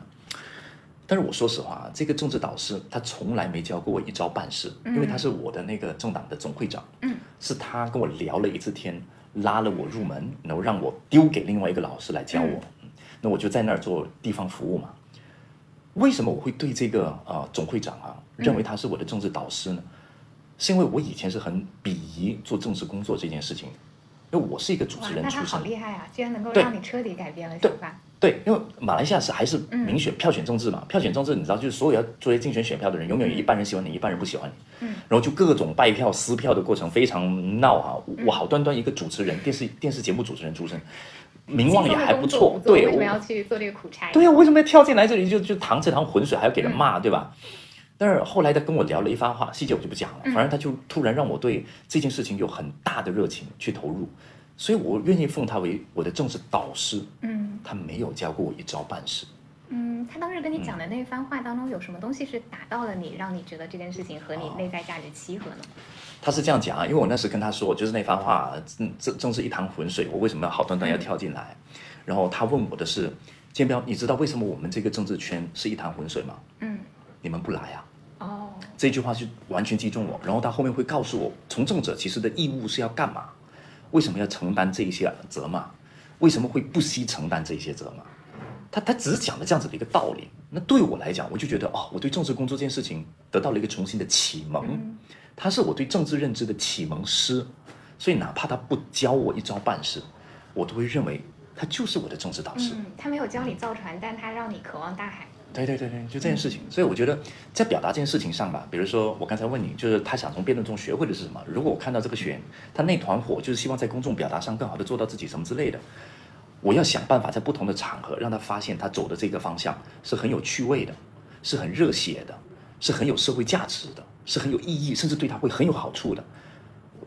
但是我说实话，这个政治导师他从来没教过我一招半式，因为他是我的那个政党的总会长，嗯，是他跟我聊了一次天，拉了我入门，然后让我丢给另外一个老师来教我。那我就在那儿做地方服务嘛。为什么我会对这个呃总会长啊认为他是我的政治导师呢？是因为我以前是很鄙夷做政治工作这件事情，因为我是一个主持人出身。那他好厉害啊！居然能够让你彻底改变了想法。对，因为马来西亚是还是民选票选政治嘛，票选政治你知道，就是所有要作为竞选选票的人，永远有一半人喜欢你，一半人不喜欢你。嗯。然后就各种拜票、撕票的过程非常闹啊！我好端端一个主持人，电视电视节目主持人出身。名望也还不错，对，为什么要去做这个苦差？对呀，为什么要跳进来这里就就淌这趟浑水，还要给人骂，对吧？但是后来他跟我聊了一番话，细节我就不讲了。反正他就突然让我对这件事情有很大的热情去投入，所以我愿意奉他为我的政治导师。嗯，他没有教过我一招半式。嗯，他当时跟你讲的那番话当中有什么东西是打到了你，让你觉得这件事情和你内在价值契合呢？他是这样讲啊，因为我那时跟他说，就是那番话，正正是一潭浑水，我为什么要好端端要跳进来？然后他问我的是，建彪，你知道为什么我们这个政治圈是一潭浑水吗？嗯，你们不来啊？哦，这句话就完全击中我。然后他后面会告诉我，从政者其实的义务是要干嘛？为什么要承担这一些责骂？为什么会不惜承担这些责骂？他他只是讲了这样子的一个道理。那对我来讲，我就觉得哦，我对政治工作这件事情得到了一个重新的启蒙。他是我对政治认知的启蒙师，所以哪怕他不教我一招半式，我都会认为他就是我的政治导师。嗯，他没有教你造船，但他让你渴望大海。对对对对，就这件事情。所以我觉得在表达这件事情上吧，比如说我刚才问你，就是他想从辩论中学会的是什么？如果我看到这个学员他那团火，就是希望在公众表达上更好的做到自己什么之类的，我要想办法在不同的场合让他发现他走的这个方向是很有趣味的，是很热血的，是很有社会价值的，是很有意义，甚至对他会很有好处的。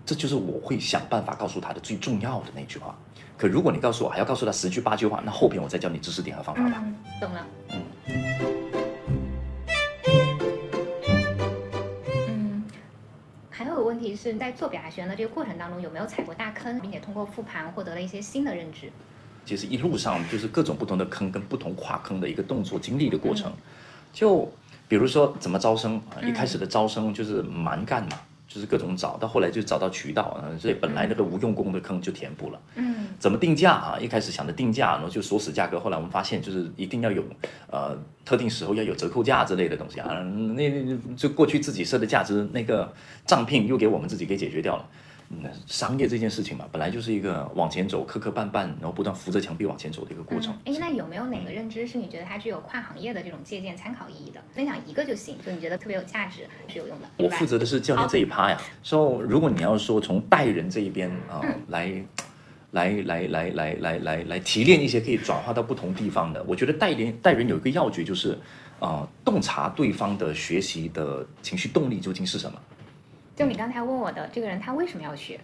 这就是我会想办法告诉他的最重要的那句话。可如果你告诉我还要告诉他十句八句话，那后边我再教你知识点和方法吧。嗯，懂了。嗯嗯，还有个问题是在做表达学的这个过程当中，有没有踩过大坑，并且通过复盘获得了一些新的认知？其实一路上就是各种不同的坑跟不同跨坑的一个动作经历的过程。就比如说怎么招生，一开始的招生就是蛮干嘛。就是各种找到后来就找到渠道嗯，所以本来那个无用功的坑就填补了。嗯，怎么定价啊？一开始想着定价，然后就锁死价格。后来我们发现，就是一定要有呃特定时候要有折扣价之类的东西啊。那那就过去自己设的价值那个账聘又给我们自己给解决掉了。那商业这件事情嘛，本来就是一个往前走磕磕绊绊，然后不断扶着墙壁往前走的一个过程。哎、那有没有哪个认知是你觉得它具有跨行业的这种借鉴参考意义的？分享一个就行，就你觉得特别有价值、是有用的。我负责的是教练这一趴呀。说、如果你要说从带人这一边啊、来。来来来来来来来提炼一些可以转化到不同地方的，我觉得带人带人有一个要诀就是，啊、洞察对方的学习的情绪动力究竟是什么。就你刚才问我的这个人，他为什么要学？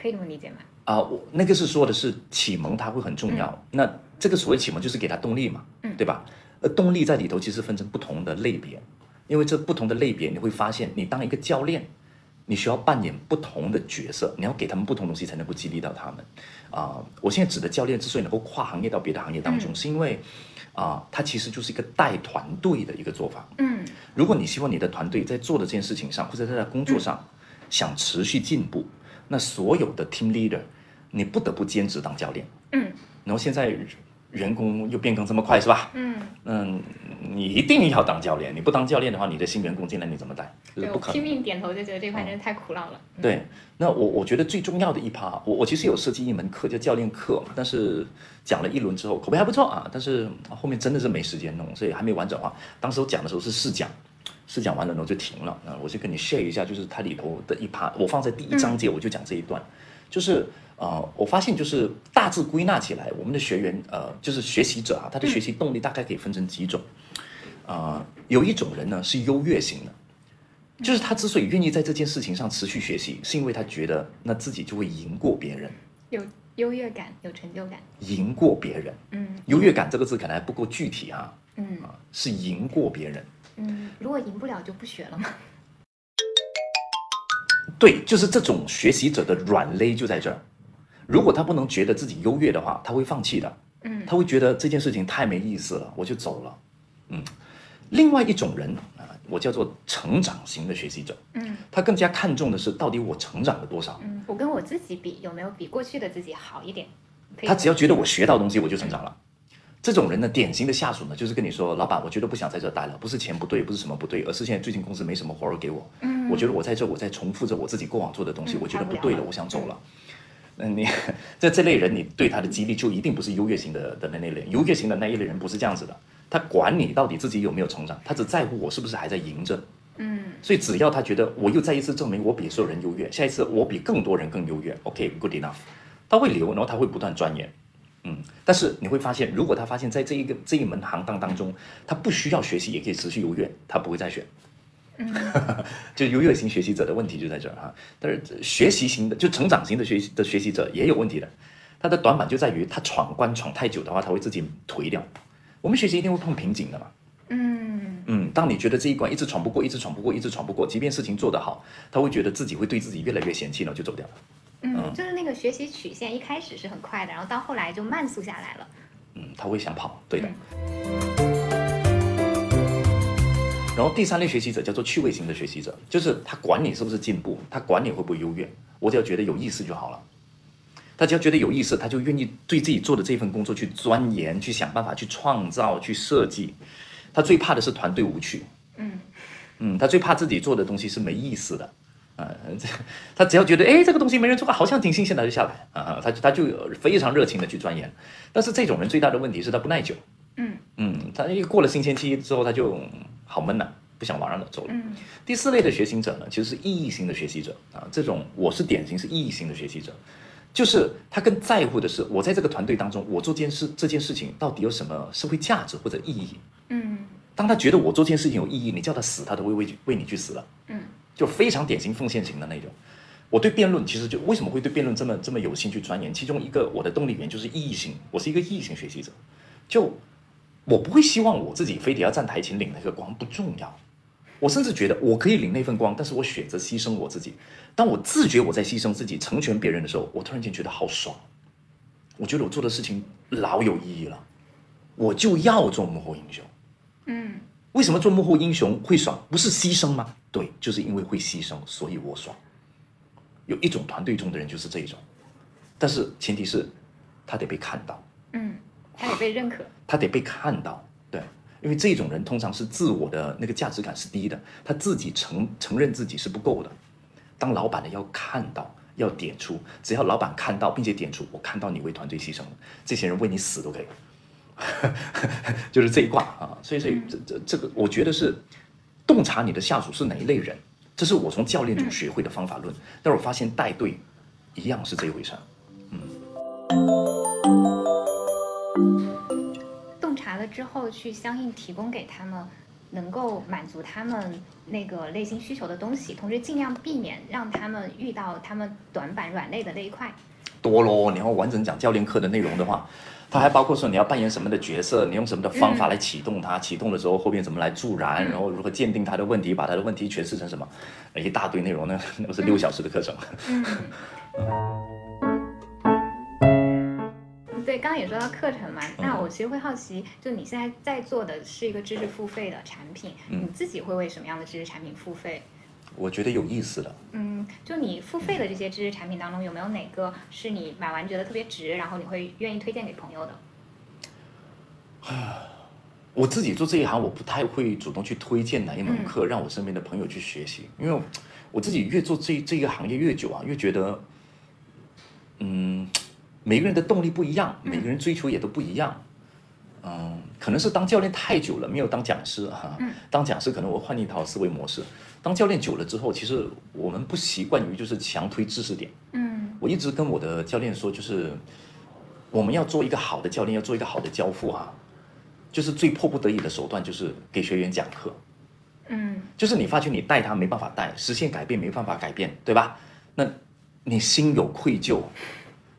可以这么理解吗？啊、我那个是说的是启蒙，它会很重要。那这个所谓启蒙，就是给他动力嘛，嗯对吧？呃，动力在里头其实分成不同的类别，因为这不同的类别，你会发现，你当一个教练，你需要扮演不同的角色，你要给他们不同东西，才能够激励到他们。啊、我现在指的教练之所以能够跨行业到别的行业当中，嗯是因为啊、它其实就是一个带团队的一个做法。嗯如果你希望你的团队在做的这件事情上，或者在工作上想持续进步，那所有的 team leader，你不得不兼职当教练。嗯然后现在员工又变更这么快，是吧？嗯，嗯，你一定要当教练，你不当教练的话，你的新员工进来你怎么带？对不可能。拼命点头，就觉得这块真是太苦恼了。嗯对，那我我觉得最重要的一趴，我我其实有设计一门课叫教练课，但是讲了一轮之后口碑还不错啊，但是后面真的是没时间弄，所以还没完整化。当时我讲的时候是试讲，试讲完了然后就停了。那我就跟你 share 一下，就是它里头的一趴，我放在第一章节我就讲这一段，就是呃，我发现就是大致归纳起来，我们的学员呃，就是学习者啊，他的学习动力大概可以分成几种，呃，有一种人呢是优越型的。就是他之所以愿意在这件事情上持续学习，是因为他觉得那自己就会赢过别人，有优越感，有成就感。赢过别人。嗯优越感这个字可能还不够具体啊，嗯啊，是赢过别人。嗯，如果赢不了就不学了嘛。对，就是这种学习者的软肋就在这儿。如果他不能觉得自己优越的话，他会放弃的。嗯他会觉得这件事情太没意思了，我就走了。嗯，另外一种人啊，我叫做成长型的学习者，嗯他更加看重的是到底我成长了多少。嗯，我跟我自己比，有没有比过去的自己好一点？他只要觉得我学到东西，我就成长了。这种人呢，典型的下属呢，就是跟你说，老板，我觉得不想在这待了，不是钱不对，不是什么不对，而是现在最近公司没什么活儿给我。嗯。我觉得我在这，我在重复着我自己过往做的东西，嗯我觉得不对了，我想走了。那你在这类人，你对他的激励就一定不是优越型的的那类人，优越型的那一类人不是这样子的，他管你到底自己有没有成长，他只在乎我是不是还在赢着。嗯。所以只要他觉得我又再一次证明我比所有人优越，下一次我比更多人更优越，OK，good、enough，他会留，然后他会不断钻研，嗯，但是你会发现，如果他发现在这一个这一门行当当中，他不需要学习也可以持续优越，他不会再选。嗯 就优越型学习者的问题就在这儿哈，但是学习型的就成长型的学习的学习者也有问题的，他的短板就在于他闯关闯太久的话，他会自己颓掉。我们学习一定会碰瓶颈的嘛，嗯嗯，当你觉得这一关一直闯不过，一直闯不过，一直闯不过，即便事情做得好，他会觉得自己会对自己越来越嫌弃，然后就走掉了。嗯，就是那个学习曲线一开始是很快的，然后到后来就慢速下来了。嗯，他会想跑，对的。嗯然后第三类学习者叫做趣味型的学习者，就是他管你是不是进步，他管你会不会优越，我只要觉得有意思就好了。他只要觉得有意思，他就愿意对自己做的这份工作去钻研，去想办法去创造、去设计。他最怕的是团队无趣。嗯嗯，他最怕自己做的东西是没意思的。啊，这他只要觉得哎，这个东西没人做过，好像挺新鲜的，就下来啊，他他就非常热情的去钻研。但是这种人最大的问题是他不耐久。嗯嗯，他一过了新鲜期之后，他就好闷呐，不想往那走了。嗯第四类的学习者呢，其实是意义型的学习者啊，这种我是典型是意义型的学习者，就是他更在乎的是我在这个团队当中，我做件事这件事情到底有什么社会价值或者意义。嗯当他觉得我做这件事情有意义，你叫他死，他都会为为你去死了。嗯就非常典型奉献型的那种。我对辩论其实就为什么会对辩论这么这么有兴趣钻研？其中一个我的动力源就是意义性，我是一个意义性学习者。就我不会希望我自己非得要站台前领那个光，不重要。我甚至觉得我可以领那份光，但是我选择牺牲我自己。当我自觉我在牺牲自己，成全别人的时候，我突然间觉得好爽。我觉得我做的事情老有意义了，我就要做幕后英雄。嗯为什么做幕后英雄会爽？不是牺牲吗？对，就是因为会牺牲，所以我爽。有一种团队中的人就是这一种，但是前提是，他得被看到，嗯，他得被认可。他得被看到，对，因为这种人通常是自我的那个价值感是低的，他自己承承认自己是不够的。当老板的要看到，要点出，只要老板看到并且点出，我看到你为团队牺牲了，这些人为你死都可以。就是这一卦啊，所以所以这这这个，我觉得是洞察你的下属是哪一类人，这是我从教练中学会的方法论。但是我发现带队一样是这一回事儿。洞察了之后，去相应提供给他们能够满足他们那个内心需求的东西，同时尽量避免让他们遇到他们短板软肋的那一块。多咯，你要完整讲教练课的内容的话，它还包括说你要扮演什么的角色，你用什么的方法来启动它，启动的时候后面怎么来助燃，然后如何鉴定它的问题，把它的问题诠释成什么，一大堆内容那，那个是六小时的课程。嗯。对，刚刚也说到课程嘛，那我其实会好奇，就你现在在做的是一个知识付费的产品，你自己会为什么样的知识产品付费？我觉得有意思的，嗯，就你付费的这些知识产品当中，有没有哪个是你买完觉得特别值，然后你会愿意推荐给朋友的？啊 我自己做这一行，我不太会主动去推荐哪一门课让我身边的朋友去学习，因为我自己越做这这个行业越久啊，越觉得，嗯，每个人的动力不一样，每个人追求也都不一样。嗯，可能是当教练太久了，没有当讲师哈、当讲师可能我换一套思维模式。当教练久了之后，其实我们不习惯于就是强推知识点。嗯我一直跟我的教练说，就是我们要做一个好的教练，要做一个好的交付啊，就是最迫不得已的手段就是给学员讲课。嗯就是你发觉你带他没办法带，实现改变没办法改变，对吧？那你心有愧疚，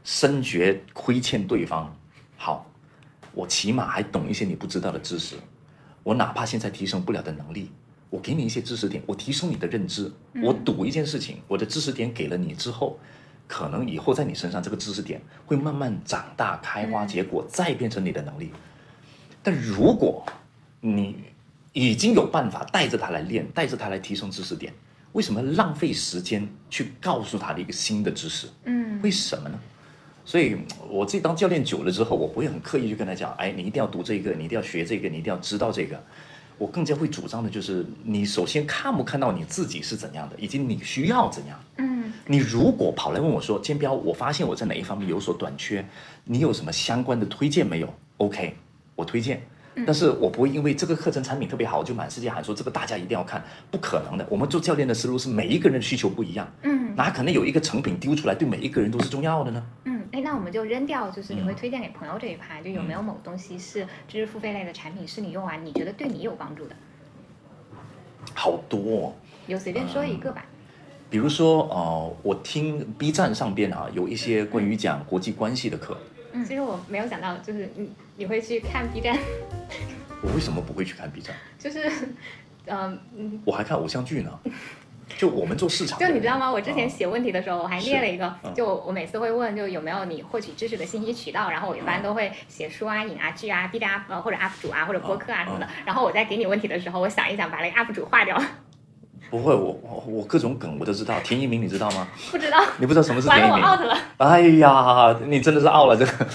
深觉亏欠对方。好，我起码还懂一些你不知道的知识，我哪怕现在提升不了的能力，我给你一些知识点，我提升你的认知。我赌一件事情，我的知识点给了你之后，可能以后在你身上这个知识点会慢慢长大、开花结果，再变成你的能力。但如果你已经有办法带着他来练，带着他来提升知识点，为什么浪费时间去告诉他的一个新的知识？嗯为什么呢？所以我自己当教练久了之后，我不会很刻意去跟他讲，哎，你一定要读这个，你一定要学这个，你一定要知道这个。我更加会主张的就是，你首先看不看到你自己是怎样的，以及你需要怎样。嗯你如果跑来问我说，建彪，我发现我在哪一方面有所短缺，你有什么相关的推荐没有？OK，我推荐。但是我不会因为这个课程产品特别好，就满世界喊说这个大家一定要看，不可能的。我们做教练的思路是每一个人的需求不一样，嗯哪可能有一个成品丢出来对每一个人都是重要的呢？嗯，哎，那我们就扔掉，就是你会推荐给朋友这一趴，就有没嗯有某东西是知识付费类的产品，是你用完你觉得对你有帮助的？好多、哦，有随便说一个嗯吧。比如说呃，我听 B 站上边啊有一些关于讲国际关系的课，嗯，其实我没有想到，就是你你会去看 B 站，我为什么不会去看 B 站？就是，嗯嗯，我还看偶像剧呢。就我们做市场，就你知道吗？我之前啊写问题的时候，我还列了一个嗯，就我每次会问，就有没有你获取知识的信息渠道，然后我一般都会写书啊、影啊、剧啊、B 站呃或者 UP 主啊或者播客啊什么的。然后我在给你问题的时候，我想一想，把那个 UP 主划掉。不会，我我我各种梗我都知道。田一鸣你知道吗？不知道，你不知道什么是完了我田一鸣？out 了。哎呀，你真的是 out 了，这个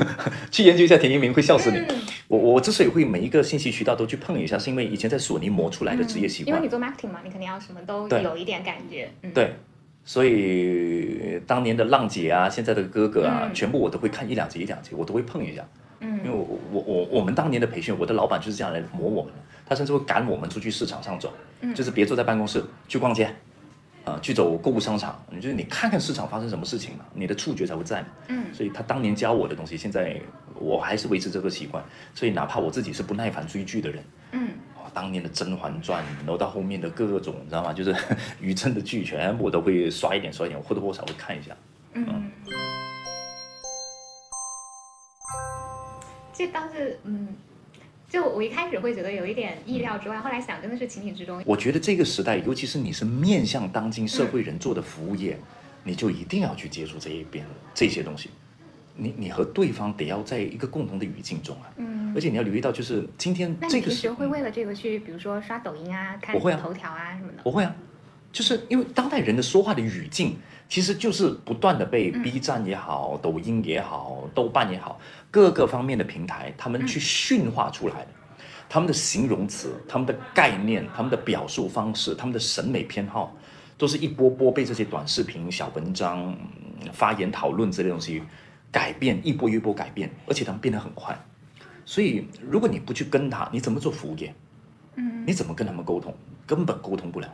去研究一下田一鸣会笑死你。嗯我我之所以会每一个信息渠道都去碰一下，是因为以前在索尼磨出来的职业习惯。因为你做 marketing 嘛，你肯定要什么都有一点感觉。嗯，对，所以当年的浪姐啊，现在的哥哥啊，嗯全部我都会看一两集一两集，我都会碰一下。嗯因为嗯我我我我们当年的培训，我的老板就是这样来磨我们的，他甚至会赶我们出去市场上走，嗯就是别坐在办公室，去逛街，啊、去走购物商场，你就是你看看市场发生什么事情嘛，你的触觉才会在嘛。嗯所以他当年教我的东西，现在我还是维持这个习惯。所以哪怕我自己是不耐烦追剧的人，嗯哇，当年的《甄嬛传》，然后到后面的各种，你知道吗？就是 于正的剧，全部我都会刷一点刷一点，或多或少会看一下。嗯。这当时嗯，就我一开始会觉得有一点意料之外，后来想真的是情理之中。我觉得这个时代，尤其是你是面向当今社会人做的服务业，你就一定要去接触这一边这些东西。你你和对方得要在一个共同的语境中啊，嗯而且你要留意到，就是今天这个时你平时会为了这个去，比如说刷抖音啊、看头条啊什么的？我会啊，就是因为当代人的说话的语境，其实就是不断的被 B 站也好、抖音也好、豆瓣也好，各个方面的平台，他们去驯化出来的。他们的形容词、他们的概念、他们的表述方式、他们的审美偏好，都是一波波被这些短视频、小文章、嗯发言讨论这类东西改变，一波一波改变，而且他们变得很快。所以，如果你不去跟他，你怎么做服务业？嗯你怎么跟他们沟通？根本沟通不了。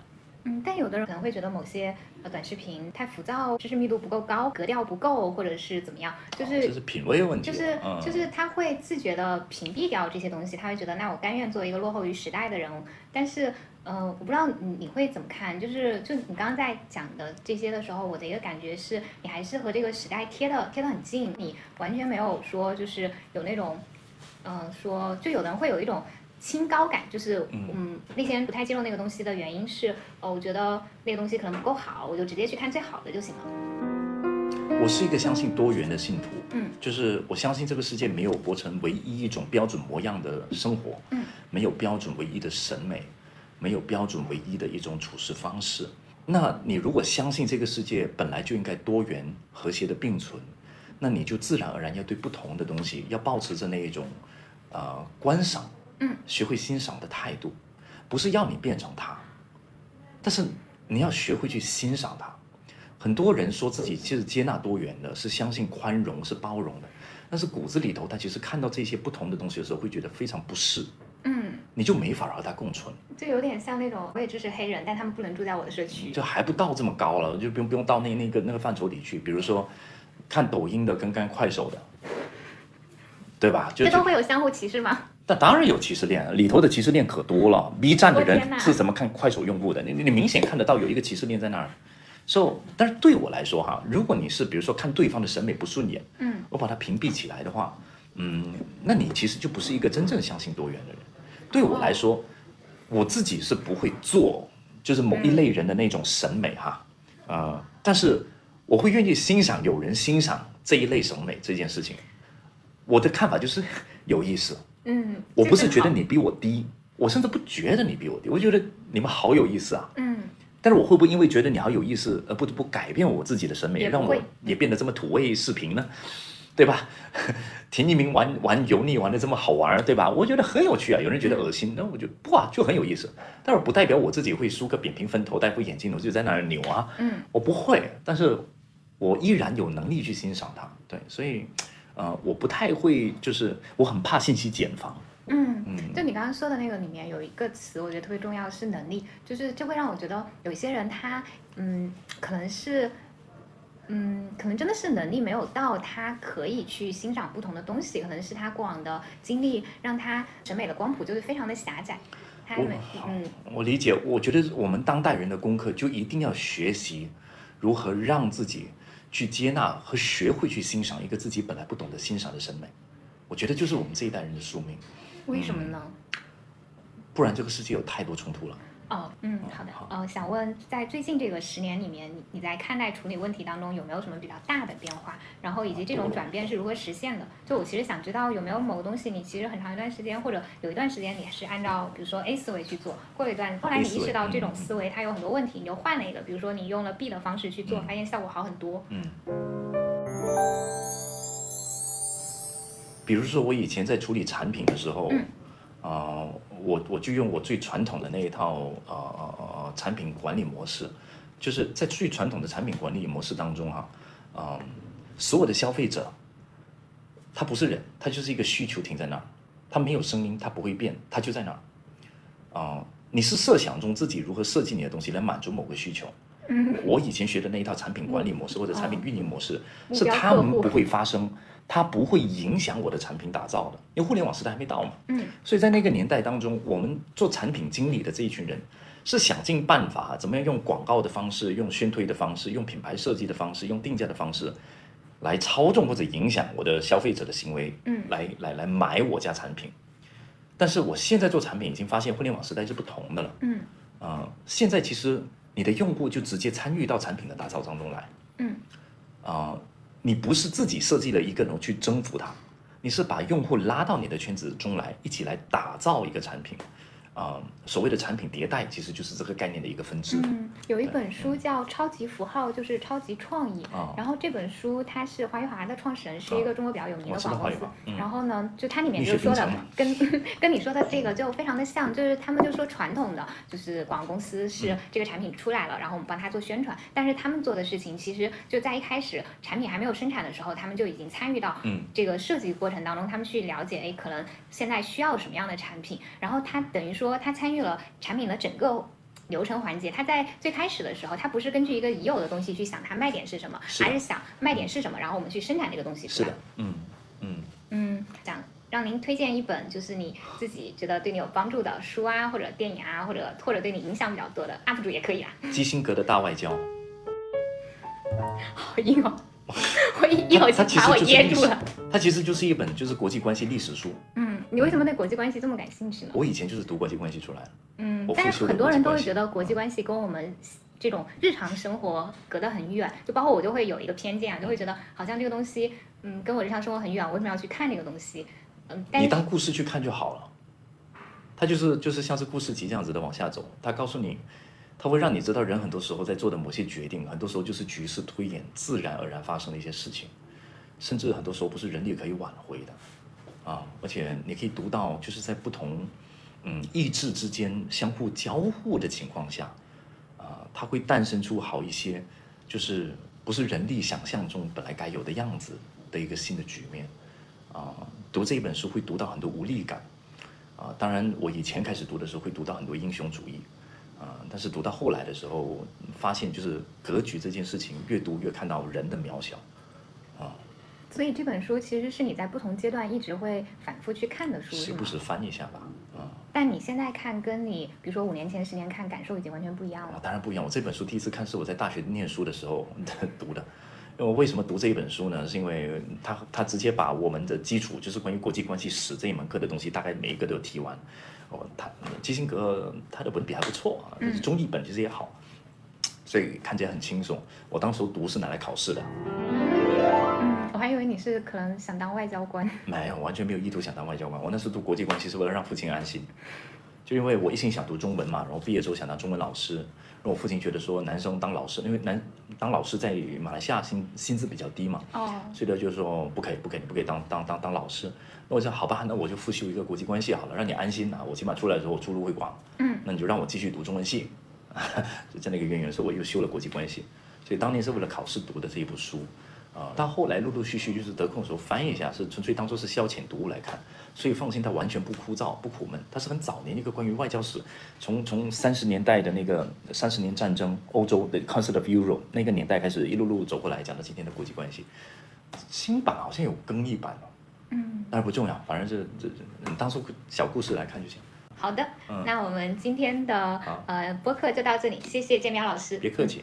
嗯，但有的人可能会觉得某些呃短视频太浮躁，知识密度不够高，格调不够，或者是怎么样，就是这是品味问题，就是嗯、就是他会自觉的屏蔽掉这些东西，他会觉得那我甘愿做一个落后于时代的人。但是，呃，我不知道你你会怎么看？就是就你刚刚在讲的这些的时候，我的一个感觉是你还是和这个时代贴的贴得很近，你完全没有说就是有那种，嗯、说就有的人会有一种。清高感就是，嗯嗯，那些人不太接受那个东西的原因是，哦，我觉得那个东西可能不够好，我就直接去看最好的就行了。我是一个相信多元的信徒，嗯，就是我相信这个世界没有活成唯一一种标准模样的生活，嗯，没有标准唯一的审美，没有标准唯一的一种处事方式。那你如果相信这个世界本来就应该多元和谐的并存，那你就自然而然要对不同的东西要保持着那一种，呃，观赏，嗯，学会欣赏的态度，不是要你变成他，但是你要学会去欣赏他。很多人说自己其实接纳多元的，是相信宽容，是包容的，但是骨子里头，他其实看到这些不同的东西的时候，会觉得非常不适，嗯，你就没法和他共存，就有点像那种我也支持黑人，但他们不能住在我的社区。就还不到这么高了，就不用不用到那那个那个范畴里去。比如说，看抖音的跟看快手的，对吧？就这都会有相互歧视吗？但当然有歧视链，里头的歧视链可多了。B 站的人是怎么看快手用户的？你你你明显看得到有一个歧视链在那儿。So，但是对我来说哈，如果你是比如说看对方的审美不顺眼，嗯，我把它屏蔽起来的话，嗯，那你其实就不是一个真正相信多元的人。对我来说，我自己是不会做就是某一类人的那种审美哈，呃，但是我会愿意欣赏有人欣赏这一类审美这件事情。我的看法就是有意思，嗯，我不是觉得你比我低，我甚至不觉得你比我低，我觉得你们好有意思啊。嗯但是我会不会因为觉得你好有意思而不得不改变我自己的审美，让我也变得这么土味视频呢？对吧？田一鸣玩玩油腻玩的这么好玩，对吧？我觉得很有趣啊，有人觉得恶心，那我觉得不啊，就很有意思。但是不代表我自己会梳个扁平分头、戴副眼镜，我就在那儿扭啊。嗯我不会，但是我依然有能力去欣赏它。对，所以呃，我不太会，就是我很怕信息茧房。嗯，嗯就你刚刚说的那个里面有一个词，我觉得特别重要，是能力，就是就会让我觉得有些人他嗯，可能是。嗯，可能真的是能力没有到，他可以去欣赏不同的东西，可能是他过往的经历让他审美的光谱就是非常的狭窄，他没嗯我理解，我觉得我们当代人的功课就一定要学习如何让自己去接纳和学会去欣赏一个自己本来不懂得欣赏的审美。我觉得就是我们这一代人的宿命，为什么呢？不然这个世界有太多冲突了。哦，嗯，好的。呃，想问，在最近这个十年里面，你你在看待处理问题当中有没有什么比较大的变化？然后以及这种转变是如何实现的？就我其实想知道有没有某个东西，你其实很长一段时间或者有一段时间你是按照比如说 A 思维去做，过了一段，后来你意识到这种思维它有很多问题，你就换了一个，比如说你用了 B 的方式去做，发现效果好很多。嗯。比如说我以前在处理产品的时候。啊，我我就用我最传统的那一套呃呃产品管理模式，就是在最传统的产品管理模式当中哈，啊，所有的消费者，他不是人，他就是一个需求停在那儿，他没有声音，他不会变，他就在那儿。啊，你是设想中自己如何设计你的东西来满足某个需求。我以前学的那一套产品管理模式或者产品运营模式，是他们不会发生。它不会影响我的产品打造的，因为互联网时代还没到嘛。嗯，所以在那个年代当中，我们做产品经理的这一群人，是想尽办法，怎么样用广告的方式、用宣推的方式、用品牌设计的方式、用定价的方式，来操纵或者影响我的消费者的行为，嗯，来来来买我家产品。但是我现在做产品，已经发现互联网时代是不同的了。嗯，啊，现在其实你的用户就直接参与到产品的打造当中来。嗯，啊。你不是自己设计了一个人去征服它，你是把用户拉到你的圈子中来，一起来打造一个产品。啊，所谓的产品迭代，其实就是这个概念的一个分支。嗯，有一本书叫《超级符号》，就是超级创意。然后这本书它是华余华的创始人，是一个中国比较有名的广告公司。然后呢，就它里面就说的，跟跟你说的这个就非常的像，就是他们就说传统的就是广告公司是这个产品出来了，然后我们帮他做宣传，但是他们做的事情其实就在一开始产品还没有生产的时候，他们就已经参与到这个设计过程当中，他们去了解，哎，可能现在需要什么样的产品，然后他等于说。说他参与了产品的整个流程环节，他在最开始的时候，他不是根据一个已有的东西去想它卖点是什么，而是想卖点是什么，然后我们去生产这个东西是的，嗯嗯嗯，想让您推荐一本就是你自己觉得对你有帮助的书啊，或者电影啊，或者或者对你影响比较多的 UP 主也可以啊。基辛格的大外交，好硬哦。我一一口气把我噎住了。它其实就是一本就是国际关系历史书。嗯，你为什么对国际关系这么感兴趣呢？我以前就是读国际关系出来的。嗯，但是很多人都会觉得国际关系跟我们这种日常生活隔得很远，就包括我就会有一个偏见啊，就会觉得好像这个东西，嗯，跟我日常生活很远，我为什么要去看这个东西？嗯，你当故事去看就好了。它就是就是像是故事集这样子的往下走，它告诉你。它会让你知道，人很多时候在做的某些决定，很多时候就是局势推演自然而然发生的一些事情，甚至很多时候不是人力可以挽回的，啊！而且你可以读到，就是在不同嗯意志之间相互交互的情况下，啊，它会诞生出好一些，就是不是人力想象中本来该有的样子的一个新的局面，啊！读这一本书会读到很多无力感，啊！当然，我以前开始读的时候会读到很多英雄主义。啊，但是读到后来的时候，发现就是格局这件事情，越读越看到人的渺小，啊。所以这本书其实是你在不同阶段一直会反复去看的书，时不时翻一下吧，啊。但你现在看，跟你比如说五年前、十年看，感受已经完全不一样了。当然不一样，我这本书第一次看是我在大学念书的时候读的。因为为什么读这一本书呢？是因为他他直接把我们的基础，就是关于国际关系史这一门课的东西，大概每一个都提完。哦，他基辛格他的文笔还不错啊，中译本其实也好，所以看起来很轻松。我当时读是拿来考试的。嗯，我还以为你是可能想当外交官。没有，完全没有意图想当外交官。我那时读国际关系是为了让父亲安心，就因为我一心想读中文嘛，然后毕业之后想当中文老师。我父亲觉得说男生当老师，因为男当老师在马来西亚薪薪资比较低嘛，哦，所以他就是说不可以不可以不可以当当当当老师。那我说好吧，那我就复修一个国际关系好了，让你安心啊，我起码出来的时候我出路会广。嗯，那你就让我继续读中文系，就这样的一个渊源，所以我又修了国际关系。所以当年是为了考试读的这一部书。啊，到后来陆陆续续就是得空的时候翻一下，是纯粹当做是消遣读物来看，所以放心，它完全不枯燥不苦闷，它是很早年一个关于外交史，从从三十年代的那个三十年战争欧洲的 concept of Europe 那个年代开始一路路走过来讲到今天的国际关系，新版好像有更译版哦，嗯，但是不重要，反正是这这当做小故事来看就行。好的，那我们今天的呃播客就到这里，谢谢建苗老师，别客气。